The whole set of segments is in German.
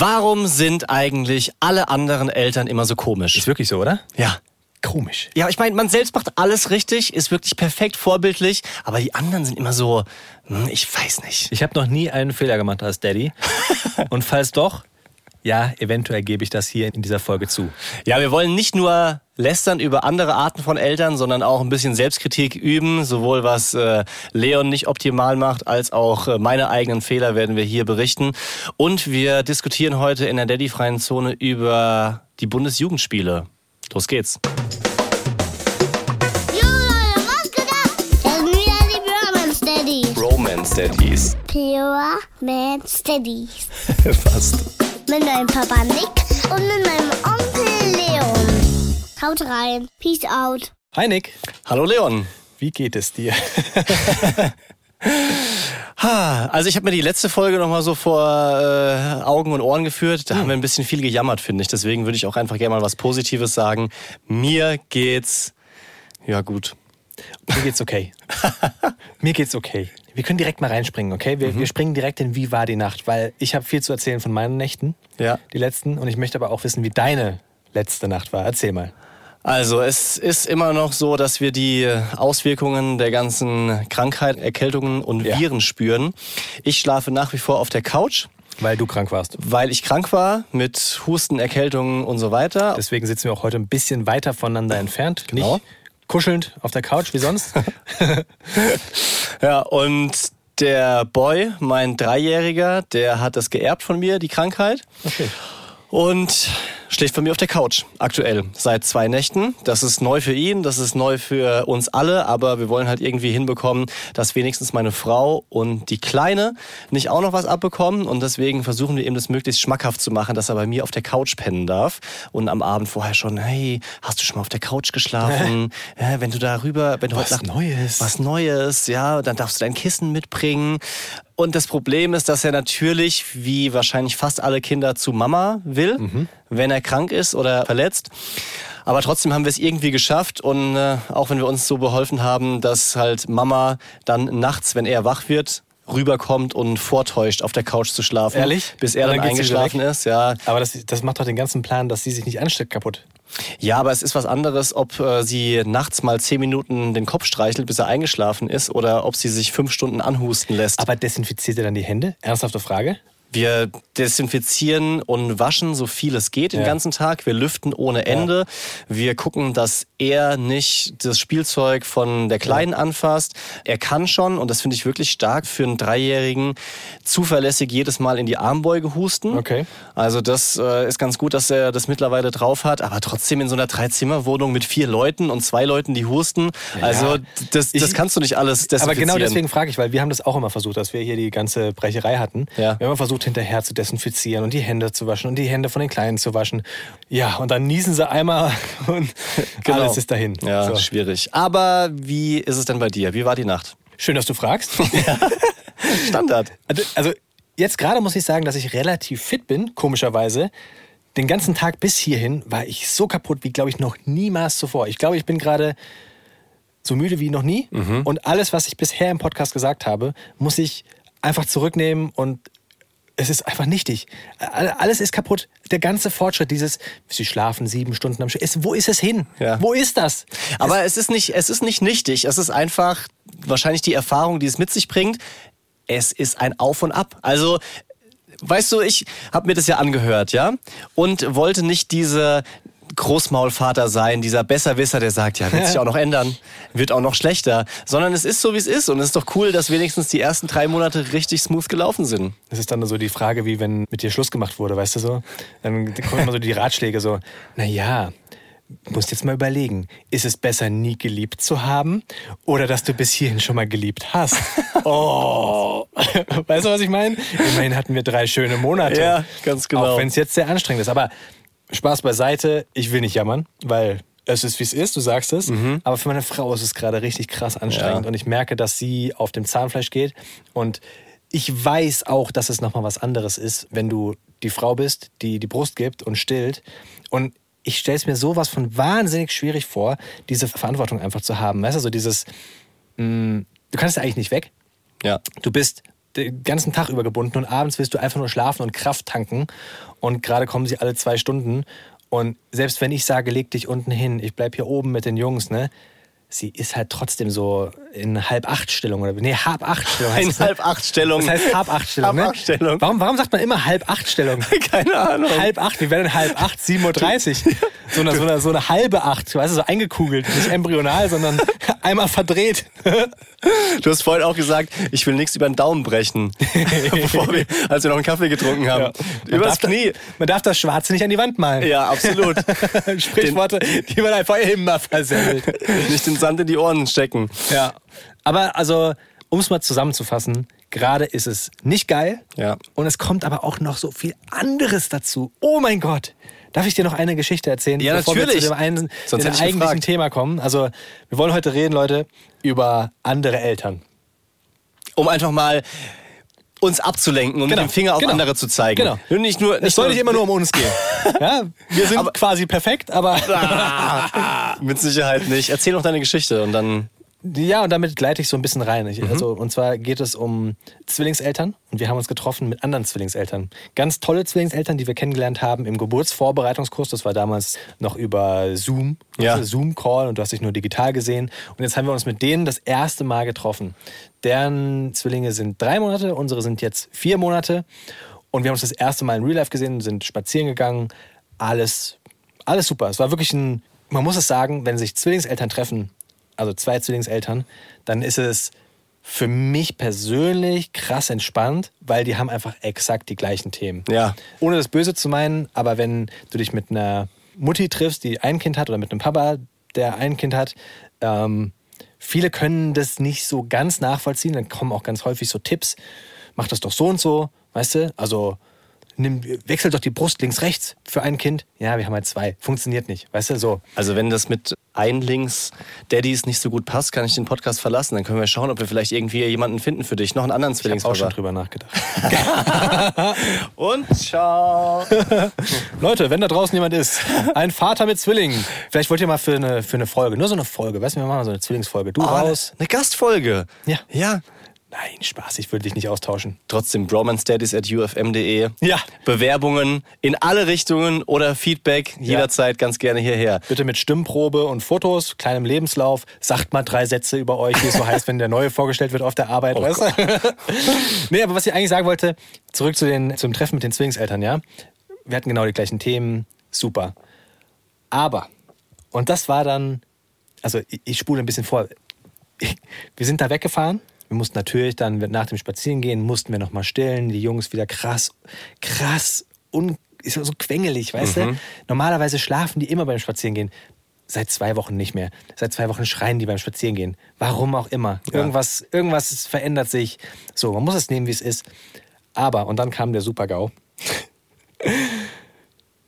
Warum sind eigentlich alle anderen Eltern immer so komisch? Ist wirklich so, oder? Ja. Komisch. Ja, ich meine, man selbst macht alles richtig, ist wirklich perfekt, vorbildlich, aber die anderen sind immer so, hm, ich weiß nicht. Ich habe noch nie einen Fehler gemacht als Daddy. Und falls doch, ja, eventuell gebe ich das hier in dieser Folge zu. Ja, wir wollen nicht nur lästern über andere Arten von Eltern, sondern auch ein bisschen Selbstkritik üben, sowohl was äh, Leon nicht optimal macht, als auch äh, meine eigenen Fehler werden wir hier berichten. Und wir diskutieren heute in der Daddy-freien Zone über die Bundesjugendspiele. Los geht's. Romance Daddies. Pure Man Steadies. Fast. Mit meinem Papa Nick und mit meinem Onkel Leon. Haut rein. Peace out. Hi Nick, Hallo Leon. wie geht es dir? Also ich habe mir die letzte Folge noch mal so vor äh, Augen und Ohren geführt. Da haben wir ein bisschen viel gejammert, finde ich. Deswegen würde ich auch einfach gerne mal was Positives sagen. Mir geht's ja gut. Mir geht's okay. Mir geht's okay. Wir können direkt mal reinspringen, okay? Wir, wir springen direkt in Wie war die Nacht, weil ich habe viel zu erzählen von meinen Nächten, Ja. die letzten, und ich möchte aber auch wissen, wie deine letzte Nacht war. Erzähl mal. Also es ist immer noch so, dass wir die Auswirkungen der ganzen Krankheit, Erkältungen und Ja. Viren spüren. Ich schlafe nach wie vor auf der Couch, Weil du krank warst. weil ich krank war mit Husten, Erkältungen und so weiter. Deswegen sitzen wir auch heute ein bisschen weiter voneinander entfernt. Genau. Nicht kuschelnd auf der Couch wie sonst. Ja, und der Boy, mein Dreijähriger, der hat das geerbt von mir, die Krankheit. Okay. Und schläft bei mir auf der Couch aktuell seit zwei Nächten. Das ist neu für ihn, das ist neu für uns alle, aber wir wollen halt irgendwie hinbekommen, dass wenigstens meine Frau und die Kleine nicht auch noch was abbekommen und deswegen versuchen wir ihm das möglichst schmackhaft zu machen, dass er bei mir auf der Couch pennen darf und am Abend vorher schon, hey, hast du schon mal auf der Couch geschlafen? ja, wenn du darüber, wenn du Was heute Nacht Neues. was Neues, ja, dann darfst du dein Kissen mitbringen. Und das Problem ist, dass er natürlich, wie wahrscheinlich fast alle Kinder, zu Mama will, wenn er krank ist oder verletzt. Aber trotzdem haben wir es irgendwie geschafft und äh, auch wenn wir uns so beholfen haben, dass halt Mama dann nachts, wenn er wach wird, rüberkommt und vortäuscht, auf der Couch zu schlafen. Ehrlich? Bis er dann, dann eingeschlafen ist, ja. Aber das, das macht doch den ganzen Plan, dass sie sich nicht ansteckt, kaputt. Ja, aber es ist was anderes, ob äh, sie nachts mal zehn Minuten den Kopf streichelt, bis er eingeschlafen ist, oder ob sie sich fünf Stunden anhusten lässt. Aber desinfiziert ihr dann die Hände? Ernsthafte Frage? Wir desinfizieren und waschen so viel es geht den Ja. ganzen Tag. Wir lüften ohne Ende. Wir gucken, dass er nicht das Spielzeug von der Kleinen anfasst. Er kann schon, und das finde ich wirklich stark für einen Dreijährigen, zuverlässig jedes Mal in die Armbeuge husten. Okay. Also das äh, ist ganz gut, dass er das mittlerweile drauf hat. Aber trotzdem in so einer Dreizimmerwohnung mit vier Leuten und zwei Leuten, die husten. Also das, das Ich- kannst du nicht alles Aber desinfizieren. genau deswegen frage ich, weil wir haben das auch immer versucht, dass wir hier die ganze Brecherei hatten. Ja. Wir haben immer versucht, hinterher zu desinfizieren und die Hände zu waschen und die Hände von den Kleinen zu waschen. Ja, und dann niesen sie einmal und Genau. alles ist dahin. Ja, So. schwierig. Aber wie ist es denn bei dir? Wie war die Nacht? Schön, dass du fragst. Standard. Also- Also jetzt gerade muss ich sagen, dass ich relativ fit bin, komischerweise. Den ganzen Tag bis hierhin war ich so kaputt wie, glaube ich, noch niemals zuvor. Ich glaube, ich bin gerade so müde wie noch nie. Und alles, was ich bisher im Podcast gesagt habe, muss ich einfach zurücknehmen und es ist einfach nichtig. All- Alles ist kaputt. Der ganze Fortschritt, dieses, sie schlafen sieben Stunden am Stück. Wo ist es hin? Ja. Wo ist das? Aber es ist nicht, es ist nicht nichtig. Es ist einfach wahrscheinlich die Erfahrung, die es mit sich bringt. Es ist ein Auf und Ab. Also, weißt du, ich habe mir das ja angehört, ja, und wollte nicht diese Großmaulvater sein, dieser Besserwisser, der sagt, ja, wird sich auch noch ändern, wird auch noch schlechter, sondern es ist so, wie es ist und es ist doch cool, dass wenigstens die ersten drei Monate richtig smooth gelaufen sind. Das ist dann so die Frage, wie wenn mit dir Schluss gemacht wurde, weißt du so? Dann kommen immer so die Ratschläge so, naja, musst jetzt mal überlegen, ist es besser, nie geliebt zu haben oder dass du bis hierhin schon mal geliebt hast? Oh, weißt du, was ich meine? Immerhin hatten wir drei schöne Monate. Ja, ganz genau. Auch wenn es jetzt sehr anstrengend ist. Aber Spaß beiseite, ich will nicht jammern, weil es ist, wie es ist, du sagst es. Aber für meine Frau ist es gerade richtig krass anstrengend. Ja. Und ich merke, dass sie auf dem Zahnfleisch geht. Und ich weiß auch, dass es nochmal was anderes ist, wenn du die Frau bist, die die Brust gibt und stillt. Und ich stelle es mir sowas von wahnsinnig schwierig vor, diese Verantwortung einfach zu haben. Weißt du, so dieses, mh, du kannst ja eigentlich nicht weg. Ja. Du bist den ganzen Tag über gebunden und abends willst du einfach nur schlafen und Kraft tanken. Und gerade kommen sie alle zwei Stunden. Und selbst wenn ich sage, leg dich unten hin, ich bleib hier oben mit den Jungs, ne? Sie ist halt trotzdem so in halb acht Stellung oder nee, halb acht Stellung. heißt In ne? halb acht Stellung. Das heißt halb acht Stellung, Halb ne? acht Stellung. Warum, warum sagt man immer halb acht Stellung? Keine Ahnung. Halb acht, wie wäre denn halb acht? 7.30 Uhr. So eine, so, eine, so eine halbe acht, weißt du, so eingekugelt. Nicht embryonal, sondern einmal verdreht. Du hast vorhin auch gesagt, ich will nichts über den Daumen brechen. Bevor wir, als wir noch einen Kaffee getrunken haben. Man Übers Knie. Man darf das Schwarze nicht an die Wand malen. Ja, absolut. Sprichworte, die man einfach immer versemmelt. Nicht den Sand in die Ohren stecken. Ja. Aber also, um es mal zusammenzufassen, gerade ist es nicht geil. Ja. Und es kommt aber auch noch so viel anderes dazu. Oh mein Gott. Darf ich dir noch eine Geschichte erzählen, Ja, bevor natürlich. wir zu dem, einen, Sonst dem eigentlichen gefragt. Thema kommen? Also, wir wollen heute reden, Leute, über andere Eltern. Um einfach mal uns abzulenken und Genau, mit dem Finger auf genau. andere zu zeigen. Genau. Und Nicht nur, Es soll nicht immer nur um uns gehen. Ja, wir sind quasi perfekt, aber Mit Sicherheit nicht. Erzähl noch deine Geschichte und dann. Ja, und damit gleite ich so ein bisschen rein. Ich, also, und zwar geht es um Zwillingseltern und wir haben uns getroffen mit anderen Zwillingseltern. Ganz tolle Zwillingseltern, die wir kennengelernt haben im Geburtsvorbereitungskurs. Das war damals noch über Zoom, Ja. Zoom-Call und du hast dich nur digital gesehen. Und jetzt haben wir uns mit denen das erste Mal getroffen. Deren Zwillinge sind drei Monate, unsere sind jetzt vier Monate. Und wir haben uns das erste Mal in Real Life gesehen, sind spazieren gegangen. Alles, alles super. Es war wirklich ein, man muss es sagen, wenn sich Zwillingseltern treffen, also zwei Zwillingseltern, dann ist es für mich persönlich krass entspannt, weil die haben einfach exakt die gleichen Themen. Ja. Ohne das Böse zu meinen, aber wenn du dich mit einer Mutti triffst, die ein Kind hat, oder mit einem Papa, der ein Kind hat, ähm, viele können das nicht so ganz nachvollziehen. Dann kommen auch ganz häufig so Tipps, mach das doch so und so, weißt du? Also nimm, wechsel doch die Brust links, rechts für ein Kind. Ja, wir haben halt zwei. Funktioniert nicht, weißt du? So. Also wenn das mit Einlings-Daddys nicht so gut passt, kann ich den Podcast verlassen. Dann können wir schauen, ob wir vielleicht irgendwie jemanden finden für dich. Noch einen anderen Ich habe auch schon drüber nachgedacht. Und ciao. Leute, wenn da draußen jemand ist, ein Vater mit Zwillingen, vielleicht wollt ihr mal für eine, für eine Folge, nur so eine Folge, weißt du, wir machen so eine Zwillingsfolge. Du raus. Eine Gastfolge. Ja. Ja. Nein, Spaß, ich würde dich nicht austauschen. Trotzdem bromansdaddies at ufm.de. Ja. Bewerbungen in alle Richtungen oder Feedback jederzeit ganz gerne hierher. Bitte mit Stimmprobe und Fotos, kleinem Lebenslauf. Sagt mal drei Sätze über euch, wie es so heißt, wenn der Neue vorgestellt wird auf der Arbeit. weißt du? nee, aber was ich eigentlich sagen wollte, zurück zu den, zum Treffen mit den Zwillingseltern, ja. Wir hatten genau die gleichen Themen, super. Aber, und das war dann, also ich, ich spule ein bisschen vor. Wir sind da weggefahren. Wir mussten natürlich dann nach dem Spazierengehen, mussten wir nochmal stillen. Die Jungs wieder krass, krass, un, ist so quengelig, weißt du? Normalerweise schlafen die immer beim Spazierengehen. Seit zwei Wochen nicht mehr. Seit zwei Wochen schreien die beim Spazierengehen. Warum auch immer. Irgendwas, irgendwas verändert sich. So, man muss es nehmen, wie es ist. Aber, und dann kam der Super-GAU.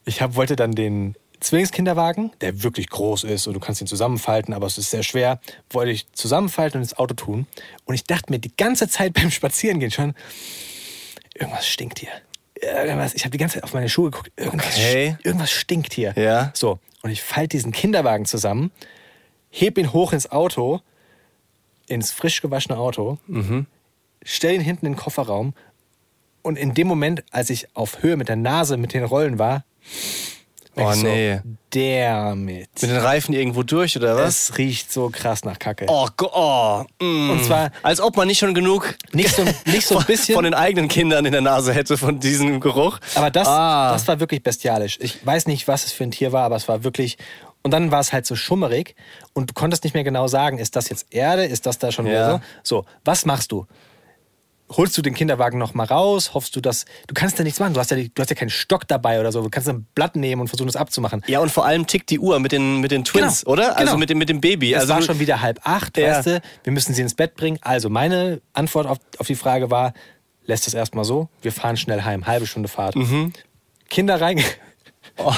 Ich hab, wollte dann den Zwillingskinderwagen, der wirklich groß ist und du kannst ihn zusammenfalten, aber es ist sehr schwer, wollte ich zusammenfalten und ins Auto tun. Und ich dachte mir die ganze Zeit beim Spazierengehen schon, irgendwas stinkt hier. Irgendwas, ich habe die ganze Zeit auf meine Schuhe geguckt. Irgendwas, Okay. irgendwas stinkt hier. Ja. So, und ich falte diesen Kinderwagen zusammen, heb ihn hoch ins Auto, ins frisch gewaschene Auto, stell ihn hinten in den Kofferraum und in dem Moment, als ich auf Höhe mit der Nase mit den Rollen war, Oh, so, nee. damit. Mit den Reifen irgendwo durch oder was? Es riecht so krass nach Kacke. Oh, oh. mm. Und zwar Als ob man nicht schon genug nicht so, nicht so ein von, bisschen. von den eigenen Kindern in der Nase hätte, von diesem Geruch. Aber das, Ah. das war wirklich bestialisch. Ich weiß nicht, was es für ein Tier war, aber es war wirklich. Und dann war es halt so schummerig und du konntest nicht mehr genau sagen, ist das jetzt Erde, ist das da schon Ja. so? So, was machst du? Holst du den Kinderwagen noch mal raus? Hoffst du, dass du kannst ja nichts machen? Du hast ja, du hast ja keinen Stock dabei oder so. Du kannst ein Blatt nehmen und versuchen, das abzumachen. Ja, und vor allem tickt die Uhr mit den, mit den Twins, Genau, oder? Also genau. mit dem, mit dem Baby. Es also war schon wieder halb acht, Ja. weißt du? Wir müssen sie ins Bett bringen. Also meine Antwort auf, auf die Frage war, lässt es erstmal so, wir fahren schnell heim, halbe Stunde Fahrt. Mhm. Kinder rein. Oh,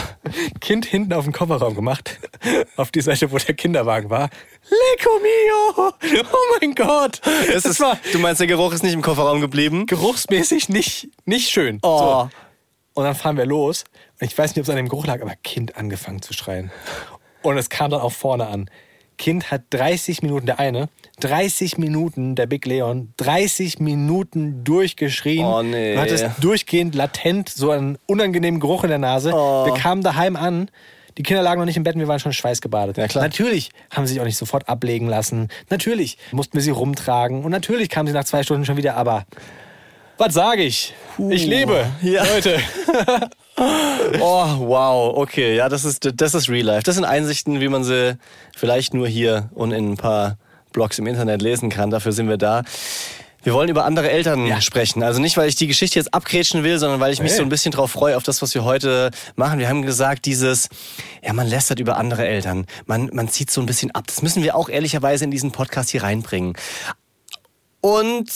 kind hinten auf den Kofferraum gemacht, auf die Seite, wo der Kinderwagen war. Leco mio! Oh mein Gott! Es ist, war du meinst, der Geruch ist nicht im Kofferraum geblieben? geruchsmäßig nicht, nicht schön. Oh. So. Und dann fahren wir los. Und ich weiß nicht, ob es an dem Geruch lag, aber Kind angefangen zu schreien. Und es kam dann auch vorne an. Kind hat 30 Minuten, der eine, 30 Minuten, der Big Leon, 30 Minuten durchgeschrien. Oh, nee. Du hattest durchgehend latent so einen unangenehmen Geruch in der Nase. Oh. Wir kamen daheim an. Die Kinder lagen noch nicht im Bett wir waren schon schweißgebadet. Ja, klar. Natürlich haben sie sich auch nicht sofort ablegen lassen. Natürlich mussten wir sie rumtragen. Und natürlich kamen sie nach zwei Stunden schon wieder. Aber was sage ich? Ich lebe, Ja. Leute. Oh, wow, okay, ja, das ist, das ist Real Life. Das sind Einsichten, wie man sie vielleicht nur hier und in ein paar Blogs im Internet lesen kann. Dafür sind wir da. Wir wollen über andere Eltern sprechen. Also nicht, weil ich die Geschichte jetzt abgrätschen will, sondern weil ich mich Hey. so ein bisschen drauf freue, auf das, was wir heute machen. Wir haben gesagt, dieses, ja, man lästert über andere Eltern. Man, man zieht so ein bisschen ab. Das müssen wir auch ehrlicherweise in diesen Podcast hier reinbringen. Und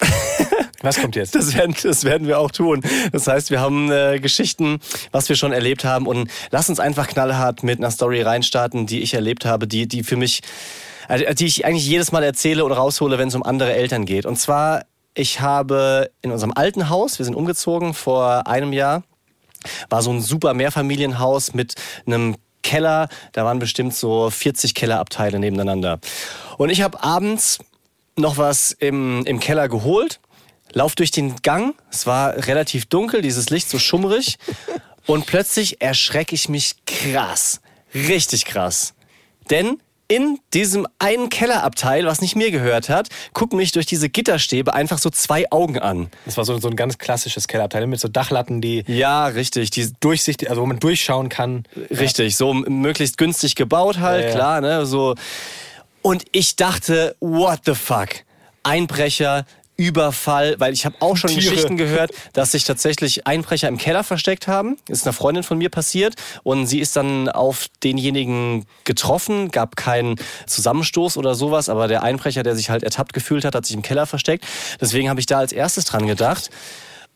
Was kommt jetzt? das werden, das werden wir auch tun. Das heißt, wir haben äh, Geschichten, was wir schon erlebt haben. Und lass uns einfach knallhart mit einer Story reinstarten, die ich erlebt habe, die, die für mich, äh, die ich eigentlich jedes Mal erzähle oder raushole, wenn es um andere Eltern geht. Und zwar, ich habe in unserem alten Haus, wir sind umgezogen vor einem Jahr, war so ein super Mehrfamilienhaus mit einem Keller. Da waren bestimmt so 40 Kellerabteile nebeneinander. Und ich habe abends noch was im, im Keller geholt, lauf durch den Gang. Es war relativ dunkel, dieses Licht so schummrig. Und plötzlich erschrecke ich mich krass. Richtig krass. Denn in diesem einen Kellerabteil, was nicht mir gehört hat, gucken mich durch diese Gitterstäbe einfach so zwei Augen an. Das war so, so ein ganz klassisches Kellerabteil mit so Dachlatten, die Ja, richtig. Die durchsichtig, also wo man durchschauen kann. Richtig, so m- möglichst günstig gebaut halt, Ja, ja. klar, ne, so. Und ich dachte, what the fuck? Einbrecher, Überfall, weil ich habe auch schon Tiere. Geschichten gehört, dass sich tatsächlich Einbrecher im Keller versteckt haben. Ist einer Freundin von mir passiert und sie ist dann auf denjenigen getroffen, gab keinen Zusammenstoß oder sowas, aber der Einbrecher, der sich halt ertappt gefühlt hat, hat sich im Keller versteckt. Deswegen habe ich da als erstes dran gedacht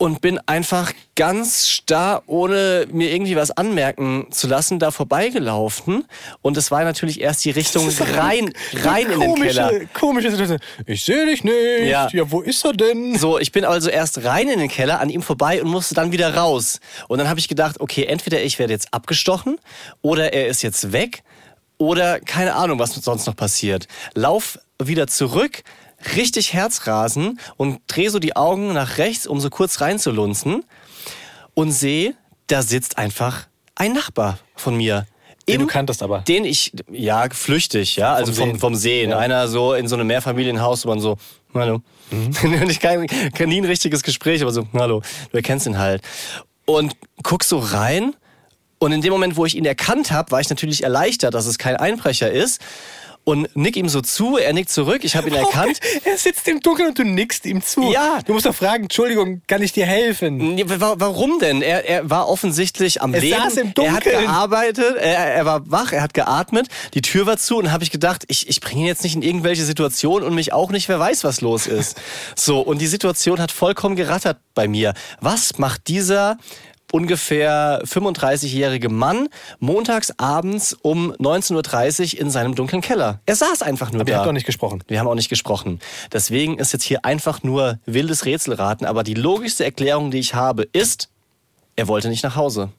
und bin einfach ganz starr, ohne mir irgendwie was anmerken zu lassen, da vorbeigelaufen. Und es war natürlich erst die Richtung rein, rein in den komische, Keller. Komische Situation. Ich sehe dich nicht. Ja. Ja. wo ist er denn? So, ich bin also erst rein in den Keller, an ihm vorbei und musste dann wieder raus. Und dann habe ich gedacht, okay, entweder ich werde jetzt abgestochen oder er ist jetzt weg oder keine Ahnung, was sonst noch passiert. Lauf wieder zurück, richtig Herzrasen und drehe so die Augen nach rechts, um so kurz reinzulunzen und sehe, da sitzt einfach ein Nachbar von mir. Den du kanntest aber. Den ich, ja, flüchtig, ja, also vom, Sehen. vom Sehen. Ja. Einer so in so einem Mehrfamilienhaus, wo man so, hallo. Mhm. Ich kein, kein nie ein richtiges Gespräch, aber so, hallo, du erkennst ihn halt. Und guck so rein. Und in dem Moment, wo ich ihn erkannt habe, war ich natürlich erleichtert, dass es kein Einbrecher ist. Und nick ihm so zu, er nickt zurück, ich habe ihn erkannt. Er sitzt im Dunkeln und du nickst ihm zu. Ja. Du musst doch fragen, Entschuldigung, kann ich dir helfen? Nee, wa- Warum denn? Er, er war offensichtlich am Er Leben. saß im er hat Dunkeln. gearbeitet, er, er war wach, er hat geatmet, die Tür war zu und habe ich gedacht, ich, ich bringe ihn jetzt nicht in irgendwelche Situationen und mich auch nicht, wer weiß, was los ist. so, und die Situation hat vollkommen gerattert bei mir. Was macht dieser ungefähr 35-jährige Mann montags abends um 19.30 Uhr in seinem dunklen Keller? Er saß einfach nur Aber da. ihr habt doch nicht gesprochen. Wir haben auch nicht gesprochen. Deswegen ist jetzt hier einfach nur wildes Rätselraten. Aber die logischste Erklärung, die ich habe, ist, er wollte nicht nach Hause.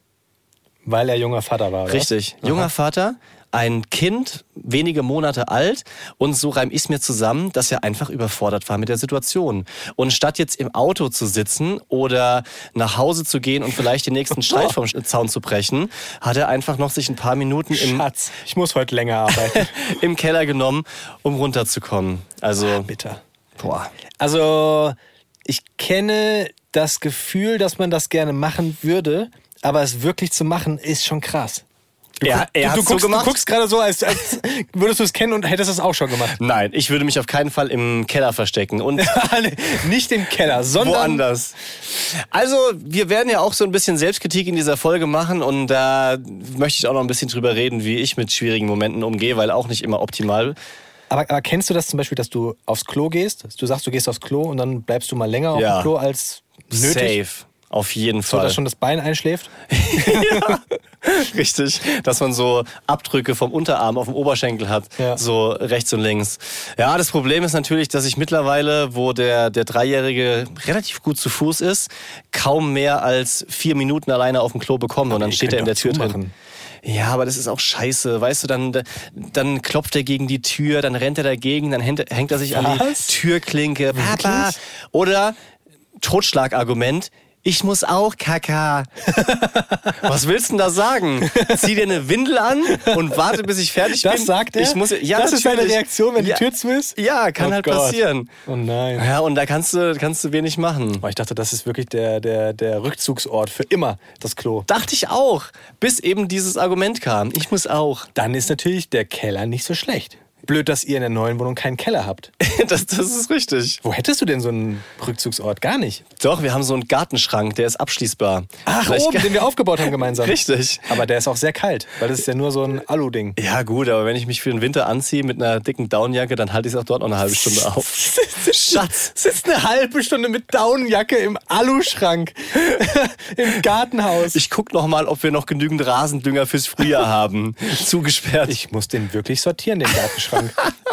Weil er junger Vater war, oder? Richtig. Junger Vater, ein Kind, wenige Monate alt. Und so reim ich mir zusammen, dass er einfach überfordert war mit der Situation. Und statt jetzt im Auto zu sitzen oder nach Hause zu gehen und vielleicht den nächsten Streit vom Zaun zu brechen, hat er einfach noch sich ein paar Minuten im, Schatz, ich muss heute länger arbeiten. im Keller genommen, um runterzukommen. Also, Bitter. boah. Also, ich kenne das Gefühl, dass man das gerne machen würde, aber es wirklich zu machen, ist schon krass. Du, Er- er du, du, so guckst, gemacht? du guckst gerade so, als, als würdest du es kennen und hättest es auch schon gemacht. Nein, ich würde mich auf keinen Fall im Keller verstecken und Nicht im Keller, sondern woanders. Also, wir werden ja auch so ein bisschen Selbstkritik in dieser Folge machen und da möchte ich auch noch ein bisschen drüber reden, wie ich mit schwierigen Momenten umgehe, weil auch nicht immer optimal. Aber, aber kennst du das zum Beispiel, dass du aufs Klo gehst? Du sagst, du gehst aufs Klo und dann bleibst du mal länger auf Ja. dem Klo als nötig? Safe. Auf jeden So, Fall. dass schon das Bein einschläft? Richtig, dass man so Abdrücke vom Unterarm auf dem Oberschenkel hat, Ja. so rechts und links. Ja, das Problem ist natürlich, dass ich mittlerweile, wo der, der Dreijährige relativ gut zu Fuß ist, kaum mehr als vier Minuten alleine auf dem Klo bekomme und dann steht er in der Tür drin. zumachen. Ja, aber das ist auch scheiße. Weißt du, dann, dann klopft er gegen die Tür, dann rennt er dagegen, dann hängt, er sich an Was? die Türklinke. Papa. Oder Totschlagargument. Ich muss auch Kaka. Was willst du denn da sagen? Zieh dir eine Windel an und warte, bis ich fertig Das bin. sagt er? Ich muss, ja, das ist deine natürlich. Reaktion, wenn ja, die Tür zu ist? Ja, kann Oh halt Gott. passieren. Oh nein. Ja, und da kannst du, kannst du wenig machen. Oh, ich dachte, das ist wirklich der, der, der Rückzugsort für immer, das Klo. Dachte ich auch, bis eben dieses Argument kam. Ich muss auch. Dann ist natürlich der Keller nicht so schlecht. Blöd, dass ihr in der neuen Wohnung keinen Keller habt. Das, das ist richtig. Wo hättest du denn so einen Rückzugsort? Gar nicht. Doch, wir haben so einen Gartenschrank, der ist abschließbar. Ach, Vielleicht- oben, den wir aufgebaut haben gemeinsam. Richtig. Aber der ist auch sehr kalt, weil das ist ja nur so ein Alu-Ding. Ja, gut, aber wenn ich mich für den Winter anziehe mit einer dicken Downjacke, dann halte ich es auch dort noch eine halbe Stunde auf. Schatz. Sitzt eine halbe Stunde mit Daunenjacke im Aluschrank im Gartenhaus. Ich guck noch mal, ob wir noch genügend Rasendünger fürs Frühjahr haben. Zugesperrt. Ich muss den wirklich sortieren, den Gartenschrank.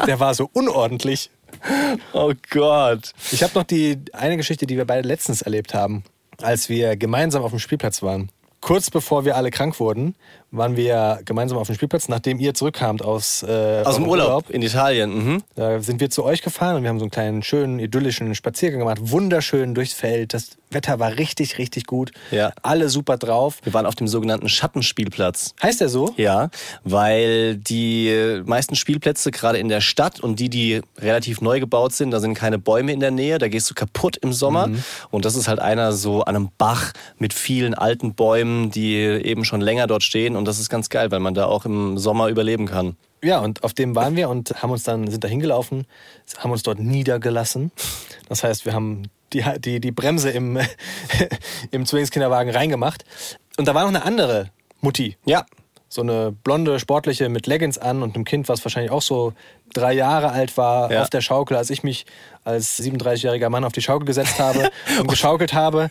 Der war so unordentlich. oh Gott. Ich habe noch die eine Geschichte, die wir beide letztens erlebt haben, als wir gemeinsam auf dem Spielplatz waren. Kurz bevor wir alle krank wurden, waren wir gemeinsam auf dem Spielplatz, nachdem ihr zurückkamt aus, äh, Aus dem eurem Urlaub in Italien. Mhm. Da sind wir zu euch gefahren und wir haben so einen kleinen, schönen, idyllischen Spaziergang gemacht. Wunderschön durchs Feld. Das Wetter war richtig, richtig gut. Ja. Alle super drauf. Wir waren auf dem sogenannten Schattenspielplatz. Heißt der so? Ja, weil die meisten Spielplätze, gerade in der Stadt und die, die relativ neu gebaut sind, da sind keine Bäume in der Nähe, da gehst du kaputt im Sommer. Mhm. Und das ist halt einer so an einem Bach mit vielen alten Bäumen, die eben schon länger dort stehen. Und das ist ganz geil, weil man da auch im Sommer überleben kann. Ja, und auf dem waren wir und haben uns dann, sind da hingelaufen, haben uns dort niedergelassen. Das heißt, wir haben die, die, die Bremse im, im Zwillingskinderwagen reingemacht. Und da war noch eine andere Mutti. Ja, So eine blonde, sportliche mit Leggings an und einem Kind, was wahrscheinlich auch so drei Jahre alt war, Ja. auf der Schaukel, als ich mich als 37-jähriger Mann auf die Schaukel gesetzt habe und geschaukelt habe.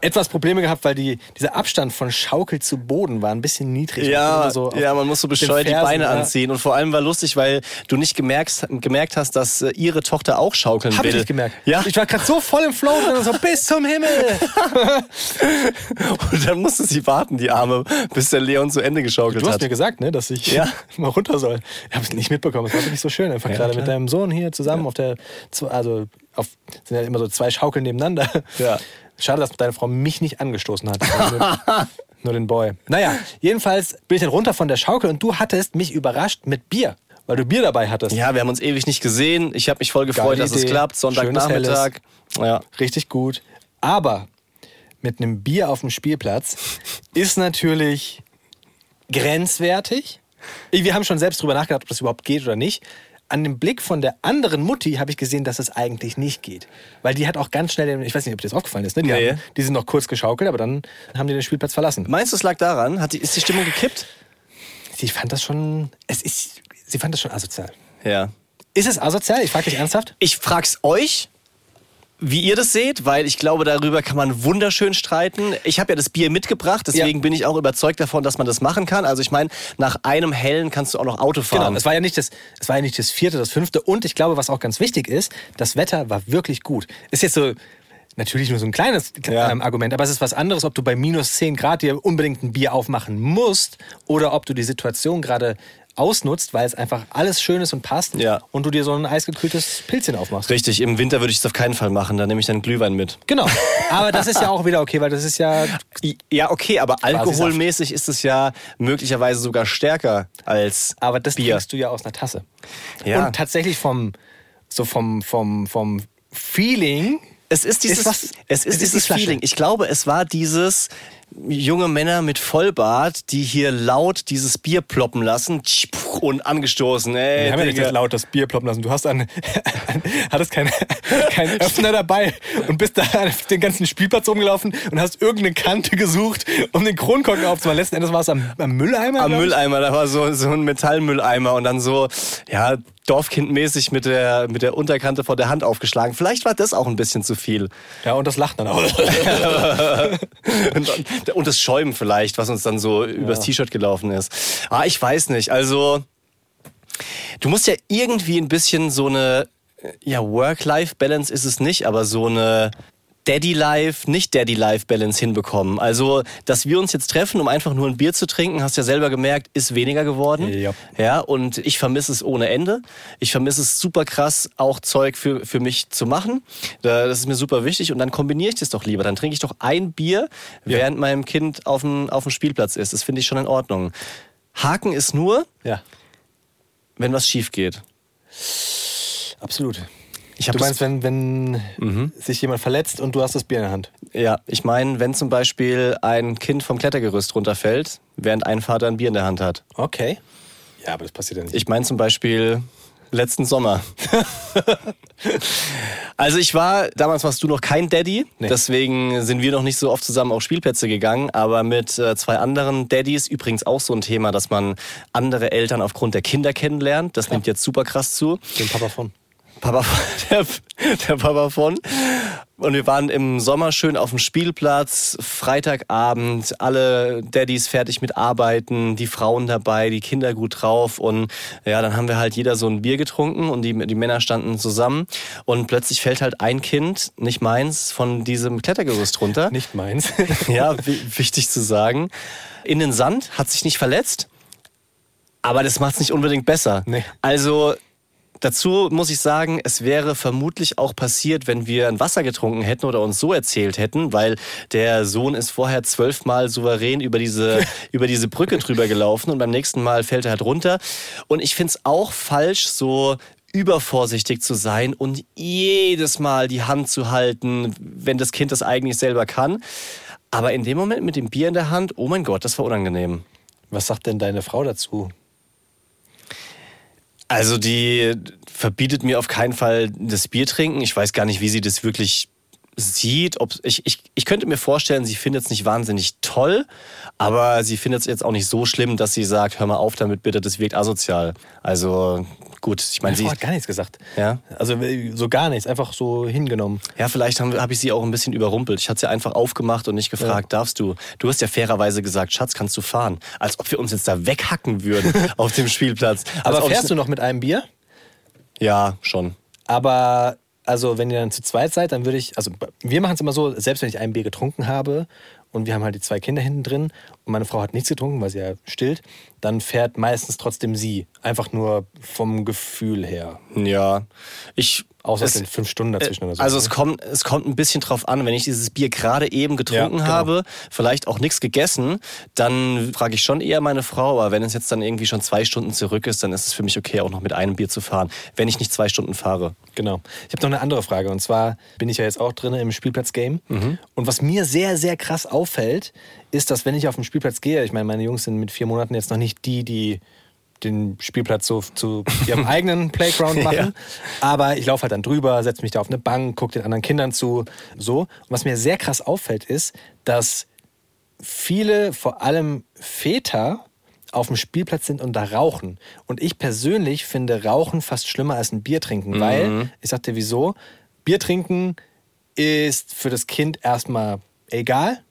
Etwas Probleme gehabt, weil die, dieser Abstand von Schaukel zu Boden war ein bisschen niedrig. Ja, so ja, man muss so bescheuert die Fersen, Beine ja. anziehen. Und vor allem war lustig, weil du nicht gemerkt, gemerkt hast, dass äh, ihre Tochter auch schaukeln Hab will. ich nicht gemerkt. Ja, Ich war gerade so voll im Flow und so bis zum Himmel. und dann musste sie warten, die Arme, bis der Leon zu Ende geschaukelt Du hast hat. mir gesagt, ne, dass ich Ja. mal runter soll. Ich habe es nicht mitbekommen. Es war wirklich so schön. Einfach Ja, gerade klar. mit deinem Sohn hier zusammen auf der, also auf, sind ja immer so zwei Schaukeln nebeneinander. Ja. Schade, dass deine Frau mich nicht angestoßen hat. nur, nur den Boy. Naja, jedenfalls bin ich dann runter von der Schaukel und du hattest mich überrascht mit Bier, weil du Bier dabei hattest. Ja, wir haben uns ewig nicht gesehen. Ich habe mich voll gefreut, Geile dass es klappt. Sonntagnachmittag. Ja. Richtig gut. Aber mit einem Bier auf dem Spielplatz ist natürlich grenzwertig. Wir haben schon selbst drüber nachgedacht, ob das überhaupt geht oder nicht. An dem Blick von der anderen Mutti habe ich gesehen, dass es eigentlich nicht geht. Weil die hat auch ganz schnell, den, ich weiß nicht, ob dir das aufgefallen ist, ne? die, Nee. haben, die sind noch kurz geschaukelt, aber dann haben die den Spielplatz verlassen. Meinst du, es lag daran? Hat die, ist die Stimmung gekippt? Sie fand das schon, es ist, sie fand das schon asozial. Ja. Ist es asozial? Ich frage dich ernsthaft. Ich frag's euch, wie ihr das seht, weil ich glaube, darüber kann man wunderschön streiten. Ich habe ja das Bier mitgebracht, deswegen Ja. bin ich auch überzeugt davon, dass man das machen kann. Also ich meine, nach einem hellen kannst du auch noch Auto fahren. Genau, es war ja nicht das, es war ja nicht das vierte, das fünfte. Und ich glaube, was auch ganz wichtig ist, das Wetter war wirklich gut. Ist jetzt so natürlich nur so ein kleines Ja. ähm, Argument, aber es ist was anderes, ob du bei minus 10 Grad dir unbedingt ein Bier aufmachen musst oder ob du die Situation gerade ausnutzt, weil es einfach alles schön ist und passt Ja. und du dir so ein eisgekühltes Pilzchen aufmachst. Richtig, im Winter würde ich es auf keinen Fall machen. Da nehme ich dann Glühwein mit. Genau. Aber das ist ja auch wieder okay, weil das ist ja Ja, okay, aber alkoholmäßig ist es ja möglicherweise sogar stärker als Aber das Bier. trinkst du ja aus einer Tasse. Ja. Und tatsächlich vom, so vom, vom, vom Feeling. Es ist dieses, Ist was- es ist es ist die dieses. Feeling. Ich glaube, es war dieses junge Männer mit Vollbart, die hier laut dieses Bier ploppen lassen und angestoßen. Ey, Wir haben ja nicht das laut das Bier ploppen lassen. Du hast einen, hattest keinen keinen Öffner dabei und bist da auf den ganzen Spielplatz rumgelaufen und hast irgendeine Kante gesucht, um den Kronkorken aufzumachen. Letzten Endes war es am, am Mülleimer. Am. Mülleimer, da war so, so ein Metallmülleimer und dann so, ja, Dorfkindmäßig mit der, mit der Unterkante vor der Hand aufgeschlagen. Vielleicht war das auch ein bisschen zu viel. Ja, und das lacht dann auch. und, und das Schäumen vielleicht, was uns dann so übers T-Shirt gelaufen ist. Ah, ich weiß nicht. Also, du musst ja irgendwie ein bisschen so eine, ja, Work-Life-Balance ist es nicht, aber so eine Daddy-Life, nicht Daddy-Life-Balance hinbekommen. Also, dass wir uns jetzt treffen, um einfach nur ein Bier zu trinken, hast ja selber gemerkt, ist weniger geworden. Ja. Ja, und ich vermisse es ohne Ende. Ich vermisse es super krass, auch Zeug für, für mich zu machen. Da- Das ist mir super wichtig. Und dann kombiniere ich das doch lieber. Dann trinke ich doch ein Bier, während meinem Kind auf dem, auf dem Spielplatz ist. Das finde ich schon in Ordnung. Haken ist nur, Ja, wenn was schief geht. absolut. Du Mhm. meinst, wenn, wenn sich jemand verletzt und du hast das Bier in der Hand? Ja, ich meine, wenn zum Beispiel ein Kind vom Klettergerüst runterfällt, während ein Vater ein Bier in der Hand hat. Okay. Ja, aber das passiert ja nicht. Ich meine zum Beispiel letzten Sommer. also ich war, damals warst du noch kein Daddy, Nee. deswegen sind wir noch nicht so oft zusammen auf Spielplätze gegangen, aber mit äh, zwei anderen Daddys, übrigens auch so ein Thema, dass man andere Eltern aufgrund der Kinder kennenlernt. Das nimmt jetzt super krass zu. Den Papa von. Papa, der, der Papa von. Und wir waren im Sommer schön auf dem Spielplatz, Freitagabend, alle Daddys fertig mit Arbeiten, die Frauen dabei, die Kinder gut drauf. Und ja, dann haben wir halt jeder so ein Bier getrunken und die, die Männer standen zusammen. Und plötzlich fällt halt ein Kind, nicht meins, von diesem Klettergerüst runter. Nicht meins. Ja, wi- wichtig zu sagen. In den Sand, hat sich nicht verletzt, aber das macht es nicht unbedingt besser. Nee. Also dazu muss ich sagen, es wäre vermutlich auch passiert, wenn wir ein Wasser getrunken hätten oder uns so erzählt hätten, weil der Sohn ist vorher zwölfmal souverän über diese, über diese Brücke drüber gelaufen und beim nächsten Mal fällt er halt runter. Und ich finde es auch falsch, so übervorsichtig zu sein und jedes Mal die Hand zu halten, wenn das Kind das eigentlich selber kann. Aber in dem Moment mit dem Bier in der Hand, oh mein Gott, das war unangenehm. Was sagt denn deine Frau dazu? Also die verbietet mir auf keinen Fall das Bier trinken. Ich weiß gar nicht, wie sie das wirklich sieht. Ob, ich, ich, ich könnte mir vorstellen, sie findet es nicht wahnsinnig toll, aber sie findet es jetzt auch nicht so schlimm, dass sie sagt, hör mal auf damit bitte, das wirkt asozial. Also gut, ich meine, sie... Hat gar nichts gesagt. Ja? Also äh, so gar nichts, einfach so hingenommen. Ja, vielleicht habe hab ich sie auch ein bisschen überrumpelt. Ich hatte sie einfach aufgemacht und nicht gefragt, darfst du? Du hast ja fairerweise gesagt, Schatz, kannst du fahren? Als ob wir uns jetzt da weghacken würden auf dem Spielplatz. Aber fährst ich- du noch mit einem Bier? Ja, schon. Aber also wenn ihr dann zu zweit seid, dann würde ich, also wir machen es immer so, selbst wenn ich ein Bier getrunken habe und wir haben halt die zwei Kinder hinten drin und meine Frau hat nichts getrunken, weil sie ja stillt, dann fährt meistens trotzdem sie. Einfach nur vom Gefühl her. Ja. Ich. Außer es sind fünf Stunden dazwischen oder so. Also ne? es kommt, es kommt ein bisschen drauf an, wenn ich dieses Bier gerade eben getrunken Ja, genau. habe, vielleicht auch nichts gegessen, dann frage ich schon eher meine Frau, aber wenn es jetzt dann irgendwie schon zwei Stunden zurück ist, dann ist es für mich okay, auch noch mit einem Bier zu fahren, wenn ich nicht zwei Stunden fahre. Genau. Ich habe noch eine andere Frage. Und zwar bin ich ja jetzt auch drin im Spielplatz-Game. Mhm. Und was mir sehr, sehr krass auffällt, ist, dass wenn ich auf den Spielplatz gehe, ich meine, meine Jungs sind mit vier Monaten jetzt noch nicht die, die den Spielplatz so zu ihrem eigenen Playground machen. Ja. Aber ich laufe halt dann drüber, setze mich da auf eine Bank, gucke den anderen Kindern zu. So. Und was mir sehr krass auffällt, ist, dass viele, vor allem Väter, auf dem Spielplatz sind und da rauchen. Und ich persönlich finde Rauchen fast schlimmer als ein Bier trinken, weil, ich sag dir wieso, Bier trinken ist für das Kind erstmal egal.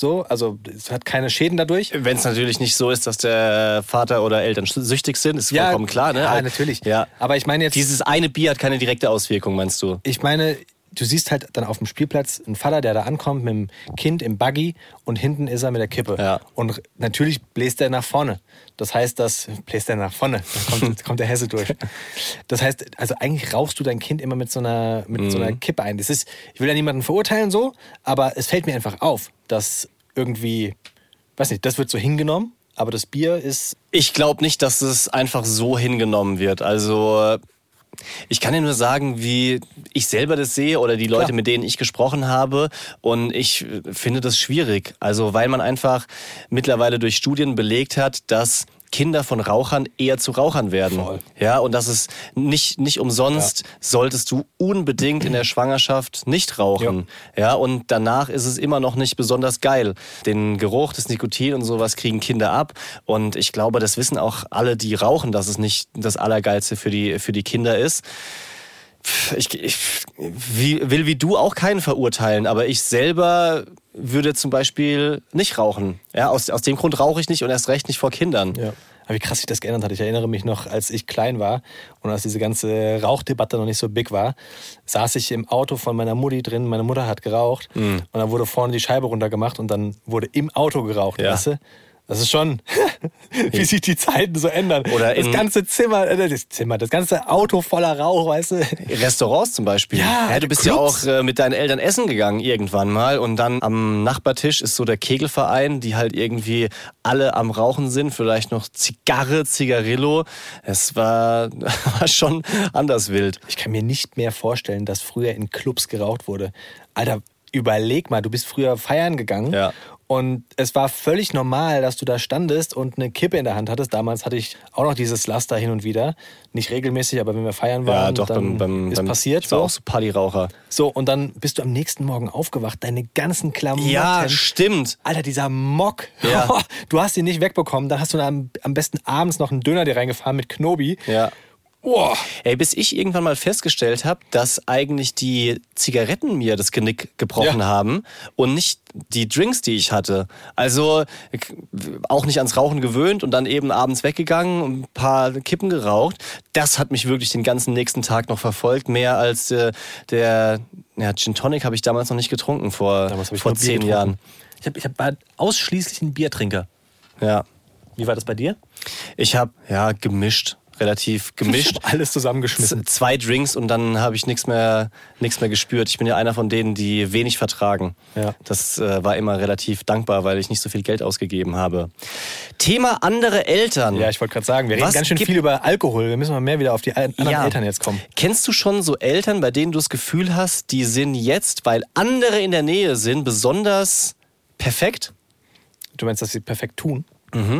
So, also es hat keine Schäden dadurch. Wenn es natürlich nicht so ist, dass der Vater oder Eltern süchtig sind, ist vollkommen klar, ne? Ja, natürlich. Ja. Aber ich meine jetzt, Dieses eine Bier hat keine direkte Auswirkung, meinst du? ich meine, du siehst halt dann auf dem Spielplatz einen Vater, der da ankommt mit dem Kind im Buggy und hinten ist er mit der Kippe. Ja. Und natürlich bläst er nach vorne. Das heißt, das bläst er nach vorne. Da kommt, kommt der Hesse durch. Das heißt, also eigentlich rauchst du dein Kind immer mit so einer, mit so einer Mhm. Kippe ein. Das ist, ich will ja niemanden verurteilen so, aber es fällt mir einfach auf, dass irgendwie, weiß nicht, das wird so hingenommen, aber das Bier ist Ich glaube nicht, dass es einfach so hingenommen wird. Also ich kann dir nur sagen, wie ich selber das sehe oder die Leute, Klar. mit denen ich gesprochen habe. Und ich finde das schwierig. Also weil man einfach mittlerweile durch Studien belegt hat, dass Kinder von Rauchern eher zu Rauchern werden. Voll. Ja, und das ist nicht, nicht umsonst solltest du unbedingt in der Schwangerschaft nicht rauchen. Ja. und danach ist es immer noch nicht besonders geil. Den Geruch, das Nikotin und sowas kriegen Kinder ab. Und ich glaube, das wissen auch alle, die rauchen, dass es nicht das Allergeilste für die, für die Kinder ist. Ich, ich wie, will wie du auch keinen verurteilen, aber ich selber würde zum Beispiel nicht rauchen. Ja, aus, aus dem Grund rauche ich nicht und erst recht nicht vor Kindern. Ja. Aber wie krass sich das geändert hat. Ich erinnere mich noch, als ich klein war und als diese ganze Rauchdebatte noch nicht so big war, saß ich im Auto von meiner Mutti drin. Meine Mutter hat geraucht Mhm. und dann wurde vorne die Scheibe runtergemacht und dann wurde im Auto geraucht, Ja. weißt du? Das ist schon, wie sich die Zeiten so ändern. Oder das ganze Zimmer, äh, das Zimmer, das ganze Auto voller Rauch, weißt du? Restaurants zum Beispiel. Ja, du bist Clubs. ja auch äh, mit deinen Eltern essen gegangen irgendwann mal und dann am Nachbartisch ist so der Kegelverein, die halt irgendwie alle am Rauchen sind, vielleicht noch Zigarre, Zigarillo. Es war, war schon anders wild. Ich kann mir nicht mehr vorstellen, dass früher in Clubs geraucht wurde. Alter, überleg mal, du bist früher feiern gegangen Ja. Und es war völlig normal, dass du da standest und eine Kippe in der Hand hattest. Damals hatte ich auch noch dieses Laster hin und wieder. Nicht regelmäßig, aber wenn wir feiern waren, Ja, doch, dann beim, beim, ist beim passiert. Ich war So. auch so Partyraucher. so, und dann bist du am nächsten Morgen aufgewacht, deine ganzen Klamotten. Ja, stimmt. Alter, dieser Mock. Ja. Du hast ihn nicht wegbekommen. Dann hast du am, am besten abends noch einen Döner dir reingefahren mit Knobi. Ja. Boah. Ey, bis ich irgendwann mal festgestellt habe, dass eigentlich die Zigaretten mir das Genick gebrochen Ja. haben und nicht die Drinks, die ich hatte. Also auch nicht ans Rauchen gewöhnt und dann eben abends weggegangen und ein paar Kippen geraucht. Das hat mich wirklich den ganzen nächsten Tag noch verfolgt. Mehr als äh, der ja, Gin Tonic habe ich damals noch nicht getrunken vor, vor zehn. Jahren. Ich, hab, ich hab, war ausschließlich ein Biertrinker. Ja. Wie war das bei dir? Ich habe ja gemischt, relativ gemischt. Alles zusammengeschmissen. Z- zwei Drinks und dann habe ich nichts mehr, nichts mehr gespürt. Ich bin ja einer von denen, die wenig vertragen. Ja. Das äh, war immer relativ dankbar, weil ich nicht so viel Geld ausgegeben habe. Thema andere Eltern. Ja, ich wollte gerade sagen, wir reden Was ganz schön viel über Alkohol. Wir müssen mal mehr wieder auf die anderen Ja. Eltern jetzt kommen. Kennst du schon so Eltern, bei denen du das Gefühl hast, die sind jetzt, weil andere in der Nähe sind, besonders perfekt? Du meinst, dass sie perfekt tun?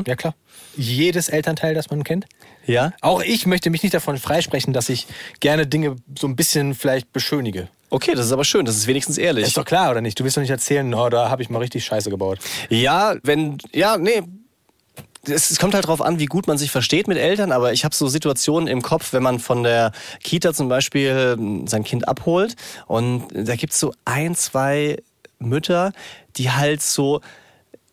Ja, klar. Jedes Elternteil, das man kennt. Ja. Auch ich möchte mich nicht davon freisprechen, dass ich gerne Dinge so ein bisschen vielleicht beschönige. Okay, das ist aber schön, das ist wenigstens ehrlich. Ist doch klar, oder nicht? Du willst doch nicht erzählen, oh, da habe ich mal richtig Scheiße gebaut. Ja, wenn, ja, nee. Es es kommt halt drauf an, wie gut man sich versteht mit Eltern, aber ich habe so Situationen im Kopf, wenn man von der Kita zum Beispiel ähm, sein Kind abholt und da gibt's so ein, zwei Mütter, die halt so